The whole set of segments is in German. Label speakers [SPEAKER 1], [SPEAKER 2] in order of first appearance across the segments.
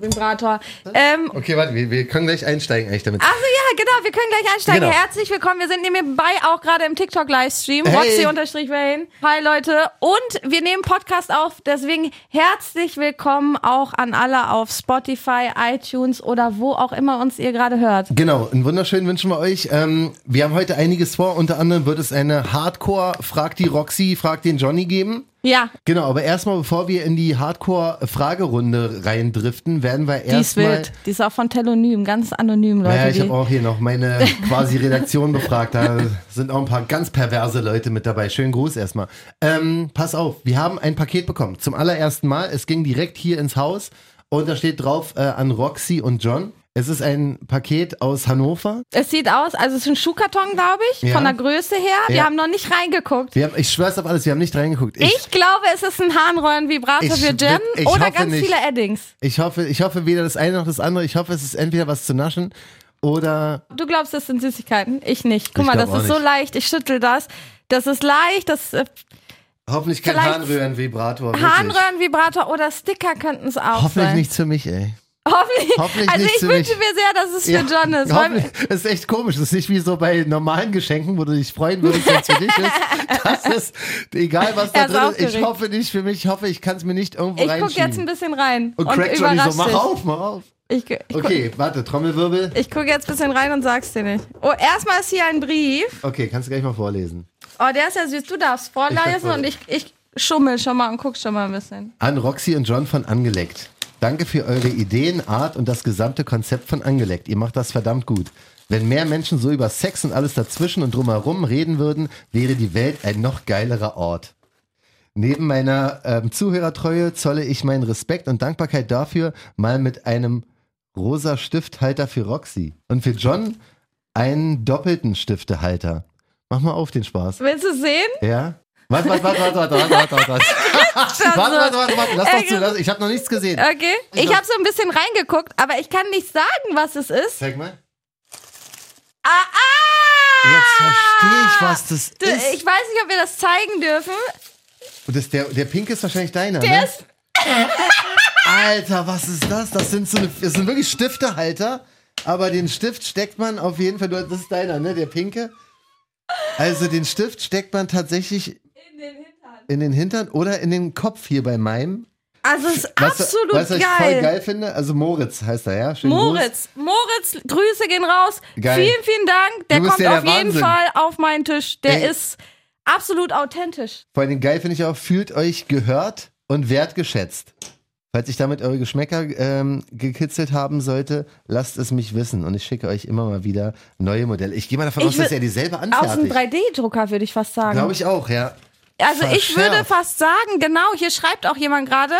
[SPEAKER 1] Vibrator. Ähm,
[SPEAKER 2] Okay, warte, wir, wir können gleich einsteigen eigentlich damit.
[SPEAKER 1] also ja, genau, wir können gleich einsteigen.
[SPEAKER 2] Genau.
[SPEAKER 1] Herzlich willkommen. Wir sind nebenbei auch gerade im TikTok-Livestream.
[SPEAKER 2] Hey.
[SPEAKER 1] Roxy-Wayne. Hi Leute. Und wir nehmen Podcast auf. Deswegen herzlich willkommen auch an alle auf Spotify, iTunes oder wo auch immer uns ihr gerade hört.
[SPEAKER 2] Genau, einen wunderschönen wünschen wir euch. Ähm, wir haben heute einiges vor. Unter anderem wird es eine Hardcore Frag die Roxy, Frag den Johnny geben.
[SPEAKER 1] Ja,
[SPEAKER 2] Genau, aber erstmal, bevor wir in die Hardcore-Fragerunde reindriften, werden wir
[SPEAKER 1] die ist
[SPEAKER 2] erstmal.
[SPEAKER 1] wild. Die ist auch von Telonym, ganz anonym, Leute.
[SPEAKER 2] Naja, ich habe auch hier noch meine quasi Redaktion befragt. Da sind auch ein paar ganz perverse Leute mit dabei. Schönen Gruß erstmal. Ähm, pass auf, wir haben ein Paket bekommen. Zum allerersten Mal. Es ging direkt hier ins Haus und da steht drauf äh, an Roxy und John. Es ist ein Paket aus Hannover.
[SPEAKER 1] Es sieht aus, also es ist ein Schuhkarton, glaube ich,
[SPEAKER 2] Ja.
[SPEAKER 1] von der Größe her. Wir
[SPEAKER 2] Ja.
[SPEAKER 1] haben noch nicht reingeguckt.
[SPEAKER 2] Haben, ich schwör's auf alles, wir haben nicht reingeguckt.
[SPEAKER 1] Ich, glaube, es ist ein Harnröhren-Vibrator
[SPEAKER 2] Ich
[SPEAKER 1] für
[SPEAKER 2] ich
[SPEAKER 1] oder ganz
[SPEAKER 2] nicht.
[SPEAKER 1] viele Addings.
[SPEAKER 2] Ich hoffe, ich hoffe weder das eine noch das andere. Ich hoffe, es ist entweder was zu naschen oder.
[SPEAKER 1] Du glaubst, das sind Süßigkeiten? Ich nicht. Guck
[SPEAKER 2] Ich
[SPEAKER 1] mal, das ist so
[SPEAKER 2] nicht.
[SPEAKER 1] leicht. Ich schüttel das. Das ist leicht. Das äh,
[SPEAKER 2] Hoffentlich kein Harnröhren-Vibrator.
[SPEAKER 1] Harnröhren-Vibrator oder Sticker könnten es auch
[SPEAKER 2] Hoffentlich
[SPEAKER 1] sein.
[SPEAKER 2] nichts für mich, ey.
[SPEAKER 1] Hoffentlich.
[SPEAKER 2] Hoffentlich
[SPEAKER 1] also ich wünsche
[SPEAKER 2] mich.
[SPEAKER 1] mir sehr, dass es für John ist.
[SPEAKER 2] Das ist echt komisch. Das ist nicht wie so bei normalen Geschenken, wo du dich freuen würdest, wenn es für dich ist. Das ist egal, was da drin ist. Ich hoffe nicht für mich. Ich hoffe, ich kann es mir nicht irgendwo
[SPEAKER 1] ich gucke jetzt ein bisschen rein
[SPEAKER 2] Und
[SPEAKER 1] und,
[SPEAKER 2] crack Johnny so, mach auf, mach auf.
[SPEAKER 1] Ich, ich,
[SPEAKER 2] Okay, warte, Trommelwirbel.
[SPEAKER 1] ich gucke jetzt ein bisschen rein und sag's dir nicht. Oh, erstmal ist hier ein Brief.
[SPEAKER 2] Okay, kannst du gleich mal vorlesen.
[SPEAKER 1] Oh, der ist ja süß. Du darfst vorlesen
[SPEAKER 2] darf
[SPEAKER 1] und ich, ich schummel schon mal und guck schon mal ein bisschen.
[SPEAKER 2] An Roxy und John von Angeleckt. Danke für eure Ideen, Art und das gesamte Konzept von Angeleckt. Ihr macht das verdammt gut. Wenn mehr Menschen so über Sex und alles dazwischen und drumherum reden würden, wäre die Welt ein noch geilerer Ort. Neben meiner ähm, Zuhörertreue zolle ich meinen Respekt und Dankbarkeit dafür, mal mit einem rosa Stifthalter für Roxy und für John einen doppelten Stiftehalter. Mach mal auf den Spaß.
[SPEAKER 1] Willst du sehen?
[SPEAKER 2] Ja? Warte, warte, warte, warte, warte, warte, warte, warte. Warte, warte, warte, warte, lass doch zu, lass, ich habe noch nichts gesehen.
[SPEAKER 1] Okay. Ich habe so ein bisschen reingeguckt, aber ich kann nicht sagen, was es ist.
[SPEAKER 2] Zeig mal.
[SPEAKER 1] Ah, ah!
[SPEAKER 2] Jetzt verstehe ich, was das
[SPEAKER 1] Du,
[SPEAKER 2] ist.
[SPEAKER 1] Ich weiß nicht, ob wir das zeigen dürfen.
[SPEAKER 2] Und das, der, der Pink ist wahrscheinlich deiner,
[SPEAKER 1] Der
[SPEAKER 2] ne?
[SPEAKER 1] ist,
[SPEAKER 2] Alter, was ist das? Das sind so eine, das sind wirklich Stiftehalter, aber den Stift steckt man auf jeden Fall, das ist deiner, ne? Der Pinke. Also den Stift steckt man tatsächlich
[SPEAKER 1] in den Hintern.
[SPEAKER 2] oder in den Kopf hier bei meinem.
[SPEAKER 1] Also es ist
[SPEAKER 2] du-
[SPEAKER 1] absolut
[SPEAKER 2] weißt du, was ich
[SPEAKER 1] geil.
[SPEAKER 2] voll geil finde? Also Moritz heißt er, ja? Schönen Gruß.
[SPEAKER 1] Moritz, Moritz, Grüße gehen raus.
[SPEAKER 2] Geil.
[SPEAKER 1] Vielen, vielen Dank. Der kommt
[SPEAKER 2] ja der
[SPEAKER 1] auf jeden
[SPEAKER 2] Wahnsinn.
[SPEAKER 1] Fall auf meinen Tisch. Der
[SPEAKER 2] Ey.
[SPEAKER 1] ist absolut authentisch.
[SPEAKER 2] Vor allem geil finde ich auch, fühlt euch gehört und wertgeschätzt. Falls ich damit eure Geschmäcker ähm, gekitzelt haben sollte, lasst es mich wissen und ich schicke euch immer mal wieder neue Modelle. Ich gehe mal davon
[SPEAKER 1] Ich
[SPEAKER 2] aus, dass er dieselbe
[SPEAKER 1] Aus einem
[SPEAKER 2] anfertigt.
[SPEAKER 1] 3D-Drucker würde ich fast sagen.
[SPEAKER 2] Glaube ich auch, ja.
[SPEAKER 1] Also ich
[SPEAKER 2] Verschärft.
[SPEAKER 1] würde fast sagen, genau, hier schreibt auch jemand gerade,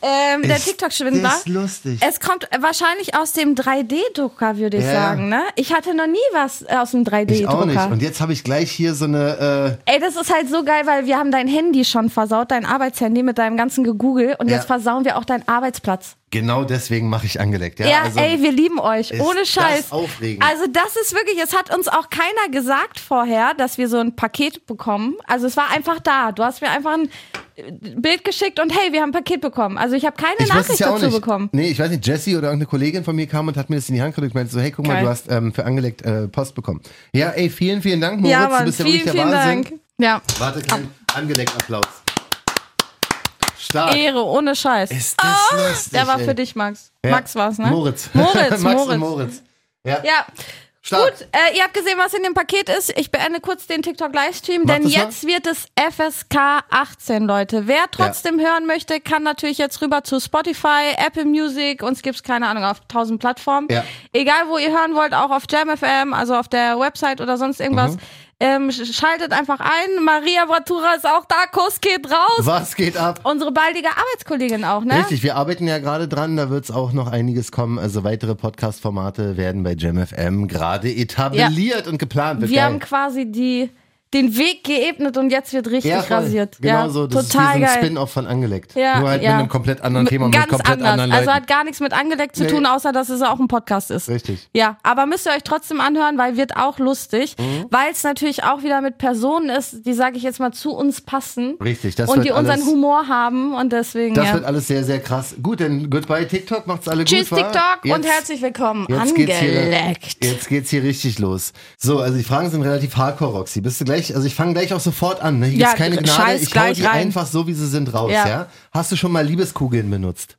[SPEAKER 1] ähm, der TikTok-Schwindler.
[SPEAKER 2] Das ist lustig.
[SPEAKER 1] Es kommt wahrscheinlich aus dem 3D-Drucker, würde ich
[SPEAKER 2] Ja,
[SPEAKER 1] sagen. Ne? Ich hatte noch nie was äh, aus dem
[SPEAKER 2] ich auch nicht.
[SPEAKER 1] 3D-Drucker.
[SPEAKER 2] Und jetzt habe ich gleich hier so eine. Äh,
[SPEAKER 1] Ey, das ist halt so geil, weil wir haben dein Handy schon versaut, dein Arbeitshandy mit deinem ganzen Gegoogle und
[SPEAKER 2] Ja.
[SPEAKER 1] jetzt versauen wir auch deinen Arbeitsplatz.
[SPEAKER 2] genau deswegen mache ich angeleckt. Ja,
[SPEAKER 1] Ja,
[SPEAKER 2] also,
[SPEAKER 1] ey, wir lieben euch. Ohne
[SPEAKER 2] das
[SPEAKER 1] Scheiß.
[SPEAKER 2] aufregend.
[SPEAKER 1] Also, das ist wirklich, es hat uns auch keiner gesagt vorher, dass wir so ein Paket bekommen. Also, es war einfach da. Du hast mir einfach ein Bild geschickt und hey, wir haben ein Paket bekommen. Also, ich habe keine
[SPEAKER 2] ich
[SPEAKER 1] Nachricht
[SPEAKER 2] ja
[SPEAKER 1] dazu
[SPEAKER 2] nicht.
[SPEAKER 1] bekommen.
[SPEAKER 2] Nee, ich weiß nicht, Jessie oder irgendeine Kollegin von mir kam und hat mir das in die Hand gedrückt und meinte so, hey, guck mal,
[SPEAKER 1] Geil.
[SPEAKER 2] du hast ähm, für angeleckt äh, Post bekommen. Ja, ey, vielen, vielen Dank, Moritz.
[SPEAKER 1] ja,
[SPEAKER 2] du
[SPEAKER 1] Mann,
[SPEAKER 2] bist ja
[SPEAKER 1] vielen,
[SPEAKER 2] wirklich der
[SPEAKER 1] vielen
[SPEAKER 2] Wahnsinn.
[SPEAKER 1] Dank. Ja,
[SPEAKER 2] Warte, kein angeleckt Applaus. Stark.
[SPEAKER 1] Ehre, ohne Scheiß.
[SPEAKER 2] Ist das lustig,
[SPEAKER 1] Der war
[SPEAKER 2] ey.
[SPEAKER 1] für dich, Max.
[SPEAKER 2] Ja.
[SPEAKER 1] Max war's, ne?
[SPEAKER 2] Moritz.
[SPEAKER 1] Moritz,
[SPEAKER 2] Max
[SPEAKER 1] Moritz.
[SPEAKER 2] und Moritz. Ja.
[SPEAKER 1] Ja.
[SPEAKER 2] Stark.
[SPEAKER 1] Gut, äh, ihr habt gesehen, was in dem Paket ist. Ich beende kurz den TikTok-Livestream, denn
[SPEAKER 2] das mal.
[SPEAKER 1] jetzt wird es FSK 18, Leute. Wer trotzdem hören möchte, kann natürlich jetzt rüber zu Spotify, Apple Music, uns gibt's keine Ahnung, auf 1000 Plattformen.
[SPEAKER 2] Ja.
[SPEAKER 1] Egal, wo ihr hören wollt, auch auf JamFM, also auf der Website oder sonst irgendwas.
[SPEAKER 2] Mhm.
[SPEAKER 1] Ähm, sch- schaltet einfach ein. Maria Bratura ist auch da. Kuss geht raus.
[SPEAKER 2] Was geht ab?
[SPEAKER 1] Unsere baldige Arbeitskollegin auch, ne?
[SPEAKER 2] Richtig, wir arbeiten ja gerade dran, da wird es auch noch einiges kommen. Also weitere Podcast-Formate werden bei JamFM gerade etabliert und geplant. Wird
[SPEAKER 1] Wir
[SPEAKER 2] geil.
[SPEAKER 1] haben quasi die den Weg geebnet und jetzt wird richtig
[SPEAKER 2] Ja,
[SPEAKER 1] rasiert.
[SPEAKER 2] Genau
[SPEAKER 1] ja,
[SPEAKER 2] so. Das
[SPEAKER 1] total
[SPEAKER 2] ist wie so ein. Spin-off von angelegt.
[SPEAKER 1] Ja,
[SPEAKER 2] Nur halt
[SPEAKER 1] ja.
[SPEAKER 2] mit einem komplett anderen Thema und
[SPEAKER 1] Ganz
[SPEAKER 2] mit komplett
[SPEAKER 1] anders.
[SPEAKER 2] anderen
[SPEAKER 1] Also
[SPEAKER 2] Leuten.
[SPEAKER 1] hat gar nichts mit angelegt zu
[SPEAKER 2] Nee.
[SPEAKER 1] tun, außer dass es auch ein Podcast ist.
[SPEAKER 2] Richtig.
[SPEAKER 1] Ja, aber müsst ihr euch trotzdem anhören, weil wird auch lustig,
[SPEAKER 2] Mhm.
[SPEAKER 1] weil es natürlich auch wieder mit Personen ist, die, sage ich jetzt mal, zu uns passen
[SPEAKER 2] Richtig, das
[SPEAKER 1] und die unseren
[SPEAKER 2] alles,
[SPEAKER 1] Humor haben und deswegen,
[SPEAKER 2] Das
[SPEAKER 1] ja.
[SPEAKER 2] wird alles sehr, sehr krass. Gut, dann goodbye TikTok, macht's alle
[SPEAKER 1] Tschüss
[SPEAKER 2] gut. wa?
[SPEAKER 1] TikTok und
[SPEAKER 2] Jetzt-
[SPEAKER 1] herzlich willkommen.
[SPEAKER 2] Jetzt geht's, hier,
[SPEAKER 1] Angeleckt.
[SPEAKER 2] jetzt geht's hier richtig los. So, also die Fragen sind relativ hardcore, Roxy. Bist du gleich, also ich fange gleich auch sofort an. Ne? Hier
[SPEAKER 1] Ja,
[SPEAKER 2] gibt's keine Gnade,
[SPEAKER 1] scheiß
[SPEAKER 2] ich hau
[SPEAKER 1] gleich
[SPEAKER 2] die
[SPEAKER 1] rein.
[SPEAKER 2] einfach so, wie sie sind, raus, ja.
[SPEAKER 1] Ja.
[SPEAKER 2] Hast du schon mal Liebeskugeln benutzt?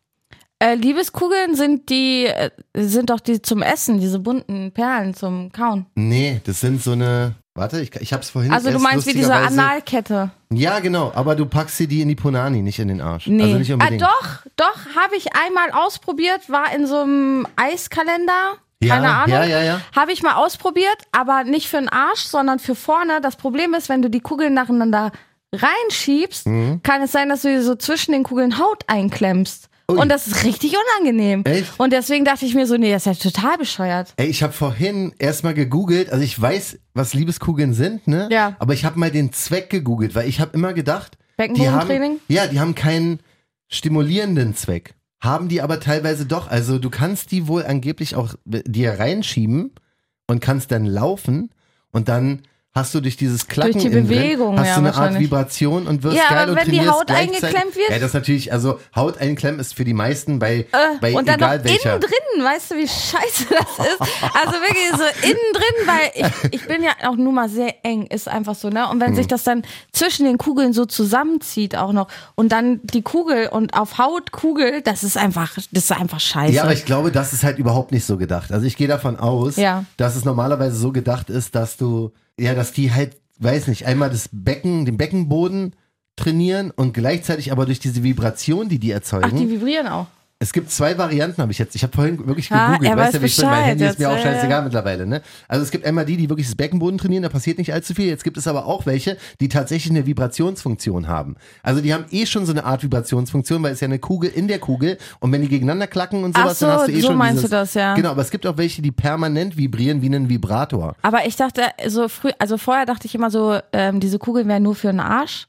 [SPEAKER 1] Äh, Liebeskugeln sind die, äh, sind doch die zum Essen, diese bunten Perlen zum Kauen.
[SPEAKER 2] Nee, das sind so eine, warte, ich, ich hab's vorhin
[SPEAKER 1] Also du meinst wie diese Analkette?
[SPEAKER 2] Ja, genau, aber du packst sie die in die Punani, nicht in den Arsch.
[SPEAKER 1] Nee.
[SPEAKER 2] Also nicht
[SPEAKER 1] ah,
[SPEAKER 2] unbedingt.
[SPEAKER 1] doch, doch, habe ich einmal ausprobiert, war in so einem Eiskalender.
[SPEAKER 2] Ja,
[SPEAKER 1] Keine Ahnung.
[SPEAKER 2] ja, ja, ja.
[SPEAKER 1] Habe ich mal ausprobiert, aber nicht für den Arsch, sondern für vorne. Das Problem ist, wenn du die Kugeln nacheinander reinschiebst,
[SPEAKER 2] Mhm.
[SPEAKER 1] kann es sein, dass du dir so zwischen den Kugeln Haut einklemmst.
[SPEAKER 2] Ui.
[SPEAKER 1] Und das ist richtig unangenehm.
[SPEAKER 2] Echt?
[SPEAKER 1] Und deswegen dachte ich mir so, nee, das ist ja total bescheuert.
[SPEAKER 2] Ey, ich habe vorhin erstmal gegoogelt, also ich weiß, was Liebeskugeln sind, ne?
[SPEAKER 1] Ja.
[SPEAKER 2] Aber ich habe mal den Zweck gegoogelt, weil ich habe immer gedacht, die haben,
[SPEAKER 1] Beckenbodentraining?
[SPEAKER 2] ja, die haben keinen stimulierenden Zweck. Haben die aber teilweise doch. Also du kannst die wohl angeblich auch dir reinschieben und kannst dann laufen und dann hast du durch dieses Klacken
[SPEAKER 1] Durch die
[SPEAKER 2] innen drin,
[SPEAKER 1] Bewegung,
[SPEAKER 2] hast
[SPEAKER 1] ja,
[SPEAKER 2] du eine Art. Vibration und wirst
[SPEAKER 1] Ja,
[SPEAKER 2] geil
[SPEAKER 1] aber
[SPEAKER 2] und
[SPEAKER 1] wenn die Haut eingeklemmt wird?
[SPEAKER 2] Ja, das ist natürlich, also Haut einklemmen ist für die meisten bei, bei
[SPEAKER 1] Äh, und dann
[SPEAKER 2] egal
[SPEAKER 1] noch
[SPEAKER 2] welcher.
[SPEAKER 1] innen drin, weißt du, wie scheiße das ist? Also wirklich so innen drin, weil ich, ich bin ja auch nur mal sehr eng, ist einfach so, ne? Und wenn
[SPEAKER 2] Hm.
[SPEAKER 1] sich das dann zwischen den Kugeln so zusammenzieht auch noch und dann die Kugel und auf Haut Kugel, das ist einfach, das ist einfach scheiße.
[SPEAKER 2] Ja, aber ich glaube, das ist halt überhaupt nicht so gedacht. Also ich gehe davon aus,
[SPEAKER 1] Ja.
[SPEAKER 2] dass es normalerweise so gedacht ist, dass du, ja, dass die halt, weiß nicht, einmal das Becken, den Beckenboden trainieren und gleichzeitig aber durch diese Vibration, die die
[SPEAKER 1] Ach,
[SPEAKER 2] erzeugen.
[SPEAKER 1] die vibrieren auch.
[SPEAKER 2] Es gibt zwei Varianten, habe ich jetzt. Ich habe vorhin wirklich
[SPEAKER 1] Ah,
[SPEAKER 2] gegoogelt.
[SPEAKER 1] er
[SPEAKER 2] weißt
[SPEAKER 1] weiß
[SPEAKER 2] du, wie ich bin? Mein Handy ist mir auch scheißegal mittlerweile. Ne? Also es gibt einmal die, die wirklich das Beckenboden trainieren, da passiert nicht allzu viel. Jetzt gibt es aber auch welche, die tatsächlich eine Vibrationsfunktion haben. Also die haben eh schon so eine Art Vibrationsfunktion, weil es ja eine Kugel in der Kugel und wenn die gegeneinander klacken und sowas,
[SPEAKER 1] so,
[SPEAKER 2] dann hast du eh
[SPEAKER 1] so
[SPEAKER 2] schon
[SPEAKER 1] meinst
[SPEAKER 2] dieses,
[SPEAKER 1] du das, ja.
[SPEAKER 2] Genau, aber es gibt auch welche, die permanent vibrieren wie ein Vibrator.
[SPEAKER 1] Aber ich dachte so früh, also vorher dachte ich immer so, ähm, diese Kugeln wären nur für den Arsch.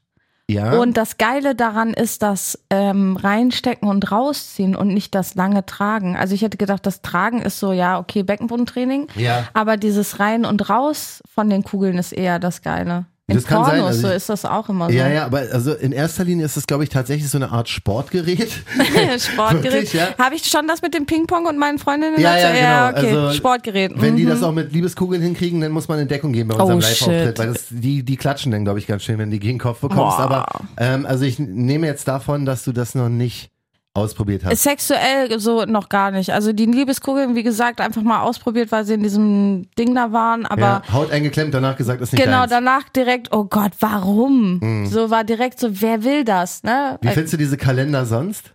[SPEAKER 2] Ja.
[SPEAKER 1] Und das Geile daran ist das ähm, reinstecken und rausziehen und nicht das lange Tragen. Also ich hätte gedacht, das Tragen ist so, ja, okay, Beckenbodentraining.
[SPEAKER 2] Ja.
[SPEAKER 1] Aber dieses Rein und Raus von den Kugeln ist eher das Geile. In
[SPEAKER 2] Das kann
[SPEAKER 1] Pornos
[SPEAKER 2] sein, also
[SPEAKER 1] so
[SPEAKER 2] ich-
[SPEAKER 1] ist das auch immer so.
[SPEAKER 2] ja, ja, aber also in erster Linie ist es, glaube ich, tatsächlich so eine Art Sportgerät.
[SPEAKER 1] Sportgerät.
[SPEAKER 2] Wirklich, ja?
[SPEAKER 1] Habe ich schon das mit dem Ping-Pong und meinen Freundinnen?
[SPEAKER 2] Ja, ja, genau.
[SPEAKER 1] okay.
[SPEAKER 2] Also,
[SPEAKER 1] Sportgerät.
[SPEAKER 2] Wenn die
[SPEAKER 1] mhm.
[SPEAKER 2] das auch mit Liebeskugeln hinkriegen, dann muss man in Deckung gehen bei unserem
[SPEAKER 1] Oh,
[SPEAKER 2] Live-Auftritt, weil das, die, die klatschen dann, glaube ich, ganz schön, wenn die gegen den Kopf bekommst.
[SPEAKER 1] Boah.
[SPEAKER 2] Aber ähm, also ich nehme jetzt davon, dass du das noch nicht ausprobiert hast.
[SPEAKER 1] Sexuell so noch gar nicht. Also die Liebeskugeln, wie gesagt, einfach mal ausprobiert, weil sie in diesem Ding da waren. Aber
[SPEAKER 2] ja, Haut eingeklemmt, danach gesagt, ist nicht
[SPEAKER 1] genau,
[SPEAKER 2] deins.
[SPEAKER 1] danach direkt, oh Gott, warum? So war direkt so, wer will das? Ne?
[SPEAKER 2] Wie findest du diese Kalender sonst?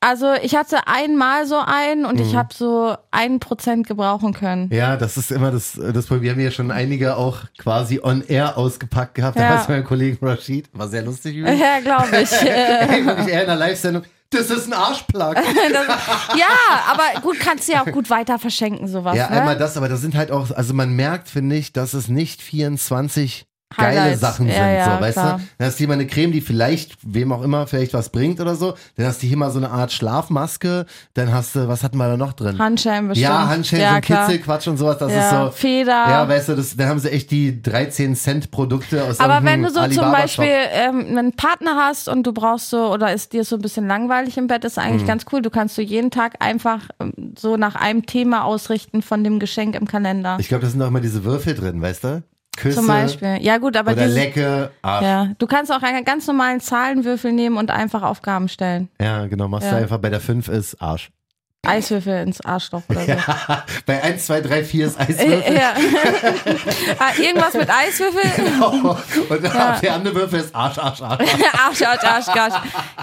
[SPEAKER 1] Also ich hatte einmal so einen und
[SPEAKER 2] Mhm.
[SPEAKER 1] ich habe so ein Prozent gebrauchen können.
[SPEAKER 2] Ja, das ist immer das, das Problem. Wir haben ja schon einige auch quasi on air ausgepackt gehabt. Da
[SPEAKER 1] Ja.
[SPEAKER 2] hast du meinen Kollegen Rashid. War sehr lustig übrigens.
[SPEAKER 1] Ja, glaube ich. Äh,
[SPEAKER 2] wirklich eher in der Live-Sendung. Das ist ein Arschplug.
[SPEAKER 1] ja, aber gut, kannst du ja auch gut weiter verschenken, sowas.
[SPEAKER 2] Ja,
[SPEAKER 1] ne?
[SPEAKER 2] einmal das, aber das sind halt auch, also man merkt, finde ich, dass es nicht 24 geile
[SPEAKER 1] Highlights.
[SPEAKER 2] Sachen
[SPEAKER 1] Ja,
[SPEAKER 2] sind,
[SPEAKER 1] ja,
[SPEAKER 2] so, weißt
[SPEAKER 1] klar.
[SPEAKER 2] du? Dann hast du hier mal eine Creme, die vielleicht, wem auch immer, vielleicht was bringt oder so. Dann hast du hier mal so eine Art Schlafmaske. Dann hast du, was hatten wir da noch drin?
[SPEAKER 1] Handschellen bestimmt.
[SPEAKER 2] ja, Handschellen,
[SPEAKER 1] ja,
[SPEAKER 2] so. Kitzelquatsch und sowas. Das
[SPEAKER 1] Ja,
[SPEAKER 2] ist so.
[SPEAKER 1] Feder.
[SPEAKER 2] Ja, weißt du, das, dann haben sie echt die 13 Cent Produkte aus
[SPEAKER 1] Aber wenn du so zum
[SPEAKER 2] Alibaba-Shop.
[SPEAKER 1] Beispiel ähm, einen Partner hast und du brauchst so, oder ist dir so ein bisschen langweilig im Bett, ist
[SPEAKER 2] Mhm.
[SPEAKER 1] eigentlich ganz cool. Du kannst du jeden Tag einfach ähm, so nach einem Thema ausrichten von dem Geschenk im Kalender.
[SPEAKER 2] Ich glaube, da sind auch immer diese Würfel drin, weißt du? Küsse
[SPEAKER 1] zum Beispiel. Ja gut, aber
[SPEAKER 2] oder
[SPEAKER 1] dieses,
[SPEAKER 2] Lecke, Arsch. Ja.
[SPEAKER 1] ja, du kannst auch einen ganz normalen Zahlenwürfel nehmen und einfach Aufgaben stellen.
[SPEAKER 2] genau. Machst du
[SPEAKER 1] Ja.
[SPEAKER 2] einfach bei der 5 ist Arsch.
[SPEAKER 1] Eiswürfel ins Arschloch oder so.
[SPEAKER 2] bei 1, 2, 3, 4 ist Eiswürfel.
[SPEAKER 1] ja. ah, irgendwas mit Eiswürfel?
[SPEAKER 2] Genau. Und der andere Würfel ist Arsch, Arsch, Arsch.
[SPEAKER 1] Arsch, Arsch, Arsch, Arsch.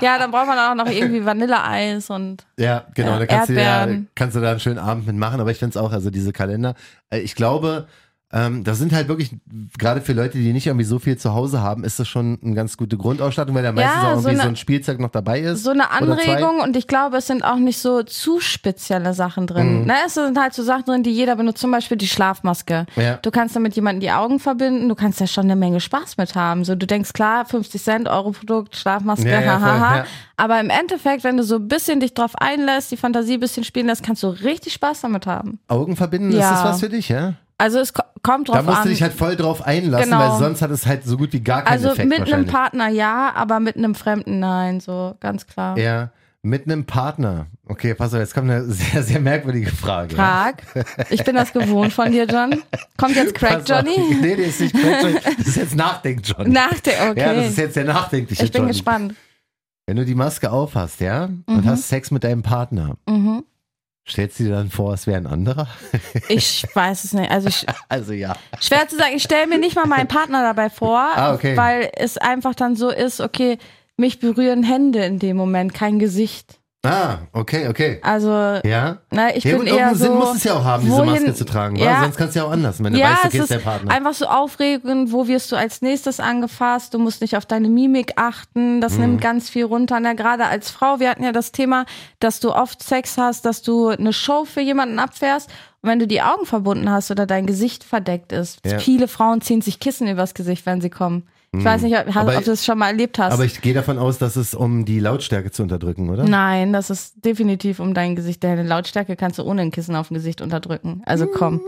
[SPEAKER 1] Ja, dann braucht man auch noch irgendwie Vanilleeis und
[SPEAKER 2] Ja, genau.
[SPEAKER 1] Ja,
[SPEAKER 2] da kannst du, ja, kannst du da einen schönen Abend mitmachen. Aber ich finde es auch, also diese Kalender, äh, ich glaube, Ähm, das sind halt wirklich, gerade für Leute, die nicht irgendwie so viel zu Hause haben, ist das schon eine ganz gute Grundausstattung, weil da meistens
[SPEAKER 1] Ja,
[SPEAKER 2] auch
[SPEAKER 1] so
[SPEAKER 2] irgendwie so,
[SPEAKER 1] eine-
[SPEAKER 2] ein Spielzeug noch dabei ist.
[SPEAKER 1] so eine. Anregung und ich glaube, es sind auch nicht so zu spezielle Sachen
[SPEAKER 2] Mhm.
[SPEAKER 1] drin. Ne? Es sind halt so Sachen drin, die jeder benutzt, zum Beispiel die Schlafmaske.
[SPEAKER 2] Ja.
[SPEAKER 1] Du kannst damit jemanden die Augen verbinden, du kannst ja schon eine Menge Spaß mit haben. So, du denkst, klar, 50 Cent, Euro-Produkt, Schlafmaske,
[SPEAKER 2] Ja, ja,
[SPEAKER 1] hahaha.
[SPEAKER 2] ja.
[SPEAKER 1] Aber im Endeffekt, wenn du so ein bisschen dich drauf einlässt, die Fantasie ein bisschen spielen lässt, kannst du richtig Spaß damit haben.
[SPEAKER 2] Augen verbinden, ist das was für dich, ja?
[SPEAKER 1] Also es ko- kommt drauf
[SPEAKER 2] Da musst
[SPEAKER 1] an.
[SPEAKER 2] du dich halt voll drauf einlassen,
[SPEAKER 1] Genau.
[SPEAKER 2] weil sonst hat es halt so gut wie gar keinen
[SPEAKER 1] also
[SPEAKER 2] Effekt
[SPEAKER 1] mit einem. Partner ja, aber mit einem Fremden nein, so ganz klar.
[SPEAKER 2] Ja, mit einem Partner. Okay, pass auf, jetzt kommt eine sehr, sehr merkwürdige Frage.
[SPEAKER 1] Frag. Ich bin das gewohnt von dir, John. Kommt jetzt Crack
[SPEAKER 2] Pass auf.
[SPEAKER 1] Johnny?
[SPEAKER 2] Nee, nee, ist nicht Crack Johnny. Das ist jetzt Nachdenk Johnny.
[SPEAKER 1] Nachdenken, okay.
[SPEAKER 2] Ja, das ist jetzt der nachdenkliche
[SPEAKER 1] ich bin
[SPEAKER 2] Johnny.
[SPEAKER 1] gespannt.
[SPEAKER 2] Wenn du die Maske aufhast, ja, und hast Sex mit deinem Partner,
[SPEAKER 1] Mhm.
[SPEAKER 2] Stellst du dir dann vor, es wäre ein anderer?
[SPEAKER 1] Ich weiß es nicht. Also ich,
[SPEAKER 2] Also ja.
[SPEAKER 1] schwer zu sagen, ich stelle mir nicht mal meinen Partner dabei vor,
[SPEAKER 2] Ah, okay.
[SPEAKER 1] weil es einfach dann so ist, okay, mich berühren Hände in dem Moment, kein Gesicht.
[SPEAKER 2] Ah, okay, okay.
[SPEAKER 1] Also,
[SPEAKER 2] Ja.
[SPEAKER 1] na, ich
[SPEAKER 2] ja,
[SPEAKER 1] bin
[SPEAKER 2] gut,
[SPEAKER 1] eher so.
[SPEAKER 2] Sinn muss es ja auch haben, diese
[SPEAKER 1] wohin-
[SPEAKER 2] Maske zu tragen?
[SPEAKER 1] Ja.
[SPEAKER 2] sonst kannst du ja auch anders, wenn du
[SPEAKER 1] ja,
[SPEAKER 2] weißt, okay, ist der Partner.
[SPEAKER 1] einfach so aufregend, wo wirst du als nächstes angefasst, du musst nicht auf deine Mimik achten, das
[SPEAKER 2] Mhm.
[SPEAKER 1] nimmt ganz viel runter. Na, gerade als Frau, wir hatten ja das Thema, dass du oft Sex hast, dass du eine Show für jemanden abfährst und wenn du die Augen verbunden hast oder dein Gesicht verdeckt ist,
[SPEAKER 2] Ja.
[SPEAKER 1] viele Frauen ziehen sich Kissen übers Gesicht, wenn sie kommen. Ich weiß nicht, ob.
[SPEAKER 2] Aber
[SPEAKER 1] ob du das schon mal erlebt hast.
[SPEAKER 2] Aber ich gehe davon aus, dass es um die Lautstärke zu unterdrücken, oder?
[SPEAKER 1] Nein, das ist definitiv um dein Gesicht. Deine Lautstärke kannst du ohne ein Kissen auf dem Gesicht unterdrücken. Also komm.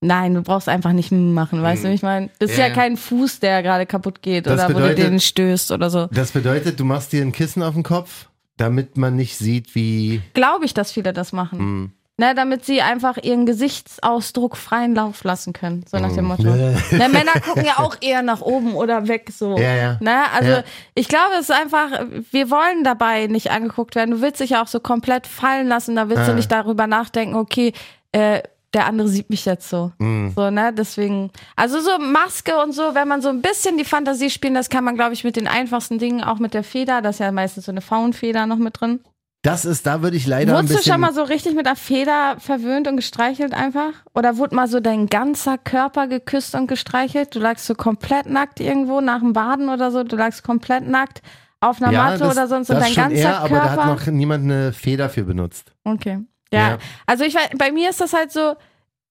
[SPEAKER 1] Nein, du brauchst einfach nicht machen, weißt du, wie ich meine? Das ist
[SPEAKER 2] Ja,
[SPEAKER 1] ja, kein Fuß, der gerade kaputt geht
[SPEAKER 2] Das
[SPEAKER 1] oder wo du
[SPEAKER 2] bedeutet-
[SPEAKER 1] den stößt oder so.
[SPEAKER 2] Das bedeutet, du machst dir ein Kissen auf den Kopf, damit man nicht sieht, wie.
[SPEAKER 1] Glaube ich, dass viele das machen. Ne, damit sie einfach ihren Gesichtsausdruck freien Lauf lassen können, so nach dem Motto.
[SPEAKER 2] Ja.
[SPEAKER 1] Ne, Männer gucken ja auch eher nach oben oder weg so.
[SPEAKER 2] Ja, ja.
[SPEAKER 1] Ne, also
[SPEAKER 2] Ja.
[SPEAKER 1] ich glaube, es ist einfach, wir wollen dabei nicht angeguckt werden. Du willst dich ja auch so komplett fallen lassen, da willst
[SPEAKER 2] Ah.
[SPEAKER 1] du nicht darüber nachdenken, okay, äh, der andere sieht mich jetzt so.
[SPEAKER 2] Hm.
[SPEAKER 1] So, ne? Deswegen, also so Maske und so, wenn man so ein bisschen die Fantasie spielen, das kann man, glaube ich, mit den einfachsten Dingen, auch mit der Feder, da ist ja meistens so eine Faunfeder noch mit drin.
[SPEAKER 2] Das ist, da würde ich leider ein
[SPEAKER 1] Wurdest du
[SPEAKER 2] bisschen.
[SPEAKER 1] schon mal so richtig mit einer Feder verwöhnt und gestreichelt einfach? Oder wurde mal so dein ganzer Körper geküsst und gestreichelt? Du lagst so komplett nackt irgendwo nach dem Baden oder so, du lagst komplett nackt auf einer
[SPEAKER 2] ja,
[SPEAKER 1] Matte
[SPEAKER 2] das,
[SPEAKER 1] oder sonst und dein ganzer
[SPEAKER 2] eher, aber
[SPEAKER 1] Körper.
[SPEAKER 2] da hat noch niemand eine Feder für benutzt.
[SPEAKER 1] Okay. Ja.
[SPEAKER 2] Ja.
[SPEAKER 1] Also ich weiß, bei mir ist das halt so,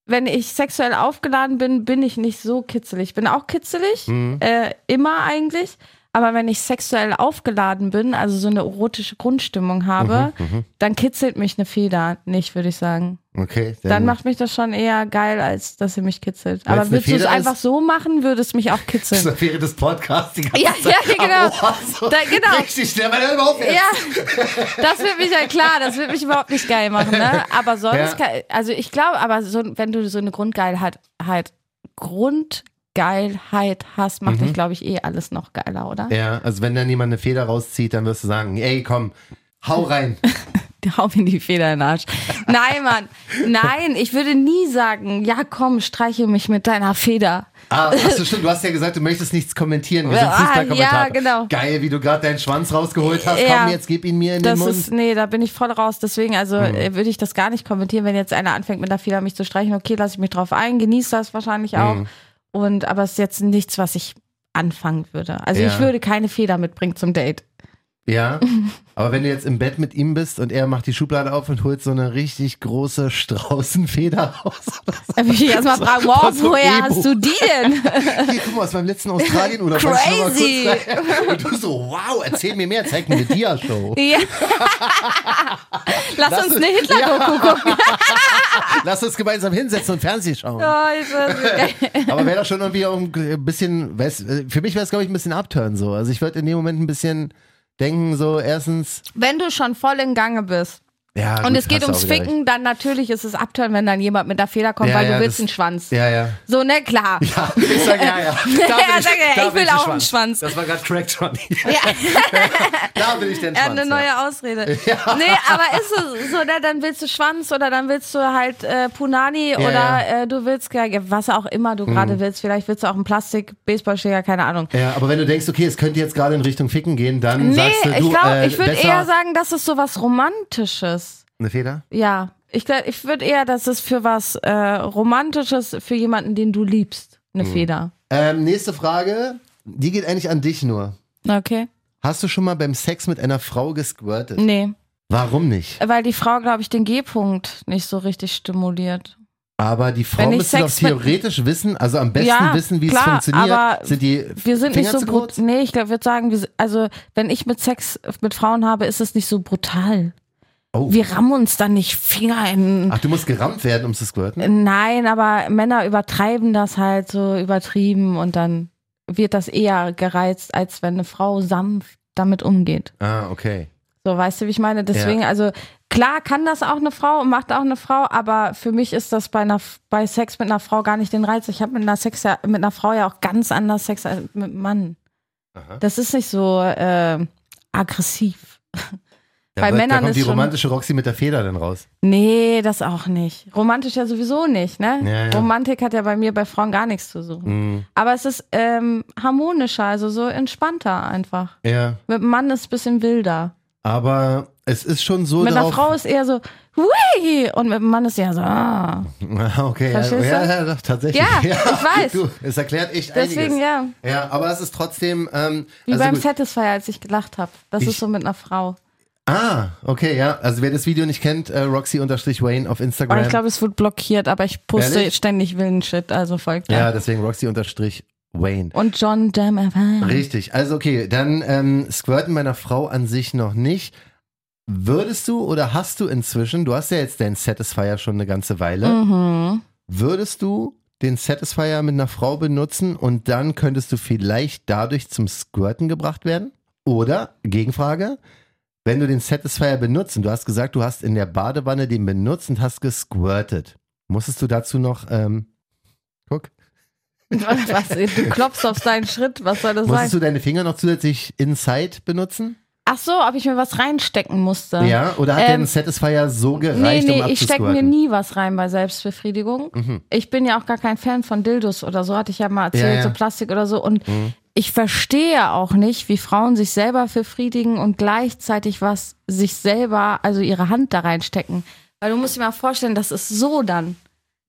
[SPEAKER 1] wenn ich sexuell aufgeladen bin, bin ich nicht so kitzelig. Ich bin auch kitzelig,
[SPEAKER 2] Mhm.
[SPEAKER 1] äh, immer eigentlich. Aber wenn ich sexuell aufgeladen bin, also so eine erotische Grundstimmung habe,
[SPEAKER 2] Mhm,
[SPEAKER 1] dann kitzelt mich eine Feder nicht, würde ich sagen.
[SPEAKER 2] Okay.
[SPEAKER 1] Dann macht mich das schon eher geil, als dass sie mich kitzelt. Aber würdest du es einfach so machen, würde es mich auch
[SPEAKER 2] das
[SPEAKER 1] kitzeln.
[SPEAKER 2] wäre das Podcast die ganze
[SPEAKER 1] Ja,
[SPEAKER 2] Zeit.
[SPEAKER 1] ja, genau.
[SPEAKER 2] Ohr, so
[SPEAKER 1] Da- genau.
[SPEAKER 2] Richtig schnell, weil er überhaupt jetzt.
[SPEAKER 1] Ja, das wird mich ja klar, das wird mich überhaupt nicht geil machen, ne? Aber sonst,
[SPEAKER 2] Ja.
[SPEAKER 1] kann, also ich glaube, aber so, wenn du so eine Grundgeilheit, halt, Grundgeilheit hast, macht dich, glaube ich, eh alles noch geiler, oder?
[SPEAKER 2] Ja, also wenn dann jemand eine Feder rauszieht, dann wirst du sagen, ey, komm, hau rein.
[SPEAKER 1] Hau mir die Feder in den Arsch. Nein, Mann. Nein, ich würde nie sagen, ja komm, streiche mich mit deiner Feder.
[SPEAKER 2] Ah, achso, stimmt, du hast ja gesagt, du möchtest nichts kommentieren. Wir sind
[SPEAKER 1] Ah, ja, genau.
[SPEAKER 2] Geil, wie du gerade deinen Schwanz rausgeholt hast.
[SPEAKER 1] Ja.
[SPEAKER 2] Komm, jetzt gib ihn mir in
[SPEAKER 1] Das
[SPEAKER 2] den Mund.
[SPEAKER 1] ist, nee, da bin ich voll raus. Deswegen, also
[SPEAKER 2] Mhm.
[SPEAKER 1] äh, würde ich das gar nicht kommentieren, wenn jetzt einer anfängt mit der Feder mich zu streichen. Okay, lasse ich mich drauf ein, genieße das wahrscheinlich auch.
[SPEAKER 2] Mhm.
[SPEAKER 1] Und aber es ist jetzt nichts, was ich anfangen würde. Also
[SPEAKER 2] Ja.
[SPEAKER 1] ich würde keine Feder mitbringen zum Date.
[SPEAKER 2] Ja, aber wenn du jetzt im Bett mit ihm bist und er macht die Schublade auf und holt so eine richtig große Straußenfeder raus.
[SPEAKER 1] Da würde ich erstmal fragen, wow,
[SPEAKER 2] so
[SPEAKER 1] woher
[SPEAKER 2] Ebo.
[SPEAKER 1] hast du die denn?
[SPEAKER 2] Hier, guck mal, aus meinem letzten noch mal
[SPEAKER 1] Crazy.
[SPEAKER 2] Und du so, wow, erzähl mir mehr, zeig mir eine Dia-Show.
[SPEAKER 1] ja. Lass,
[SPEAKER 2] Lass
[SPEAKER 1] uns eine Hitler-Doku gucken.
[SPEAKER 2] Lass uns gemeinsam hinsetzen und Fernsehen schauen.
[SPEAKER 1] Oh,
[SPEAKER 2] Aber wäre doch schon irgendwie auch ein bisschen, für mich wäre es, glaube ich, ein bisschen Upturn so. Also ich würde in dem Moment ein bisschen denken, so erstens,
[SPEAKER 1] Wenn du schon voll in Gange bist
[SPEAKER 2] ja.
[SPEAKER 1] und
[SPEAKER 2] gut,
[SPEAKER 1] es geht ums Ficken, dann natürlich ist es Abturn, wenn dann jemand mit der Feder kommt,
[SPEAKER 2] Ja,
[SPEAKER 1] weil
[SPEAKER 2] ja,
[SPEAKER 1] du willst
[SPEAKER 2] das-
[SPEAKER 1] einen Schwanz.
[SPEAKER 2] Ja, ja.
[SPEAKER 1] So, ne, klar.
[SPEAKER 2] Ja, ich sag ja, ja. Da
[SPEAKER 1] Ja, sag ja,
[SPEAKER 2] da
[SPEAKER 1] ich will auch einen Schwanz.
[SPEAKER 2] Das war gerade Crack Johnny.
[SPEAKER 1] Ja.
[SPEAKER 2] Da bin ich den Schwanz.
[SPEAKER 1] eine neue Ausrede. Nee, aber ist es so, ne, dann willst du Schwanz oder dann willst du halt äh, Punani oder
[SPEAKER 2] ja.
[SPEAKER 1] Äh, du willst, ja, was auch immer du gerade willst. Vielleicht willst du auch einen Plastik-Baseballschläger, keine Ahnung.
[SPEAKER 2] ja. ja, aber wenn du denkst, okay, es könnte jetzt gerade in Richtung Ficken gehen, dann
[SPEAKER 1] Nee,
[SPEAKER 2] sagst du, du
[SPEAKER 1] ich glaube,
[SPEAKER 2] äh,
[SPEAKER 1] ich würde eher sagen, das ist so was Romantisches.
[SPEAKER 2] Eine Feder.
[SPEAKER 1] Ja, Ich, glaub, ich würde eher, dass es für was äh, Romantisches, für jemanden, den du liebst, eine
[SPEAKER 2] Hm.
[SPEAKER 1] Feder.
[SPEAKER 2] Ähm, nächste Frage, die geht eigentlich an dich nur.
[SPEAKER 1] Okay.
[SPEAKER 2] Hast du schon mal beim Sex mit einer Frau gesquirtet?
[SPEAKER 1] Nee.
[SPEAKER 2] Warum nicht?
[SPEAKER 1] Weil die Frau, glaube ich, den G-Punkt nicht so richtig stimuliert.
[SPEAKER 2] Aber die Frau müsste doch theoretisch wissen, also am besten
[SPEAKER 1] Ja,
[SPEAKER 2] wissen, wie es
[SPEAKER 1] klar,
[SPEAKER 2] funktioniert.
[SPEAKER 1] aber
[SPEAKER 2] Sind die
[SPEAKER 1] Wir sind
[SPEAKER 2] Finger
[SPEAKER 1] nicht so
[SPEAKER 2] kurz?
[SPEAKER 1] Nee, ich glaube, würde sagen, wir, also wenn ich mit Sex mit Frauen habe, ist es nicht so brutal.
[SPEAKER 2] Oh.
[SPEAKER 1] Wir rammen uns dann nicht Finger in.
[SPEAKER 2] Ach, du musst gerammt werden, um zu squirten?
[SPEAKER 1] Nein, aber Männer übertreiben das halt so übertrieben und dann wird das eher gereizt, als wenn eine Frau sanft damit umgeht.
[SPEAKER 2] Ah, okay.
[SPEAKER 1] So, weißt du, wie ich meine? Deswegen, also klar kann das auch eine Frau und macht auch eine Frau, aber für mich ist das bei einer bei Sex mit einer Frau gar nicht den Reiz. Ich habe mit einer Sex ja, mit einer Frau ja auch ganz anders Sex als mit einem Mann.
[SPEAKER 2] Aha.
[SPEAKER 1] Das ist nicht so äh, aggressiv.
[SPEAKER 2] Da
[SPEAKER 1] Bei
[SPEAKER 2] wird-
[SPEAKER 1] Männern
[SPEAKER 2] da kommt
[SPEAKER 1] ist
[SPEAKER 2] die
[SPEAKER 1] schon-
[SPEAKER 2] romantische Roxy mit der Feder dann raus.
[SPEAKER 1] Nee, das auch nicht. Romantisch ja sowieso nicht, ne?
[SPEAKER 2] Ja, ja.
[SPEAKER 1] Romantik hat ja bei mir bei Frauen gar nichts zu suchen.
[SPEAKER 2] Mhm.
[SPEAKER 1] Aber es ist ähm, harmonischer, also so entspannter einfach.
[SPEAKER 2] Ja,
[SPEAKER 1] Mit dem Mann ist es ein bisschen wilder.
[SPEAKER 2] aber es ist schon so
[SPEAKER 1] mit einer Frau ist eher so, hui! Und mit dem Mann ist eher so, ah.
[SPEAKER 2] Okay, ja,
[SPEAKER 1] Verstehst
[SPEAKER 2] ja, ja, doch, tatsächlich.
[SPEAKER 1] Ja, ich weiß.
[SPEAKER 2] Du, es erklärt echt
[SPEAKER 1] Deswegen,
[SPEAKER 2] einiges.
[SPEAKER 1] ja.
[SPEAKER 2] Ja, aber es ist trotzdem. Ähm,
[SPEAKER 1] Wie
[SPEAKER 2] also
[SPEAKER 1] beim
[SPEAKER 2] gut.
[SPEAKER 1] Satisfier, als ich gelacht habe. Das
[SPEAKER 2] Ich-
[SPEAKER 1] ist so mit einer Frau.
[SPEAKER 2] Ah, okay, ja. Also wer das Video nicht kennt, äh, Roxy-Wayne auf Instagram.
[SPEAKER 1] Aber ich glaube, es wird blockiert, aber ich poste
[SPEAKER 2] Ehrlich?
[SPEAKER 1] ständig wilden Shit, also folgt
[SPEAKER 2] ja, deswegen Roxy-Wayne.
[SPEAKER 1] Und John Jam.
[SPEAKER 2] Richtig. Also okay, dann ähm, Squirten meiner Frau an sich noch nicht. Würdest du oder hast du inzwischen, du hast ja jetzt deinen Satisfier schon eine ganze Weile,
[SPEAKER 1] Mhm.
[SPEAKER 2] würdest du den Satisfier mit einer Frau benutzen und dann könntest du vielleicht dadurch zum Squirten gebracht werden? Oder, Gegenfrage, wenn du den Satisfier benutzt und du hast gesagt, du hast in der Badewanne den benutzt und hast gesquirtet, musstest du dazu noch, ähm, guck,
[SPEAKER 1] Was, du klopfst auf deinen Schritt, was soll das sein?
[SPEAKER 2] musstest du deine Finger noch zusätzlich inside benutzen?
[SPEAKER 1] Ach so, ob ich mir was reinstecken musste.
[SPEAKER 2] Ja, oder hat
[SPEAKER 1] Ähm,
[SPEAKER 2] der Satisfier so
[SPEAKER 1] Nee,
[SPEAKER 2] gereicht,
[SPEAKER 1] nee,
[SPEAKER 2] um
[SPEAKER 1] ich stecke mir nie was rein bei Selbstbefriedigung.
[SPEAKER 2] Mhm.
[SPEAKER 1] Ich bin ja auch gar kein Fan von Dildos oder so, hatte ich ja mal erzählt,
[SPEAKER 2] Ja, ja.
[SPEAKER 1] so Plastik oder so. Und
[SPEAKER 2] Mhm.
[SPEAKER 1] Ich verstehe auch nicht, wie Frauen sich selber befriedigen und gleichzeitig was sich selber, also ihre Hand da reinstecken. Weil du musst dir mal vorstellen, das ist so dann.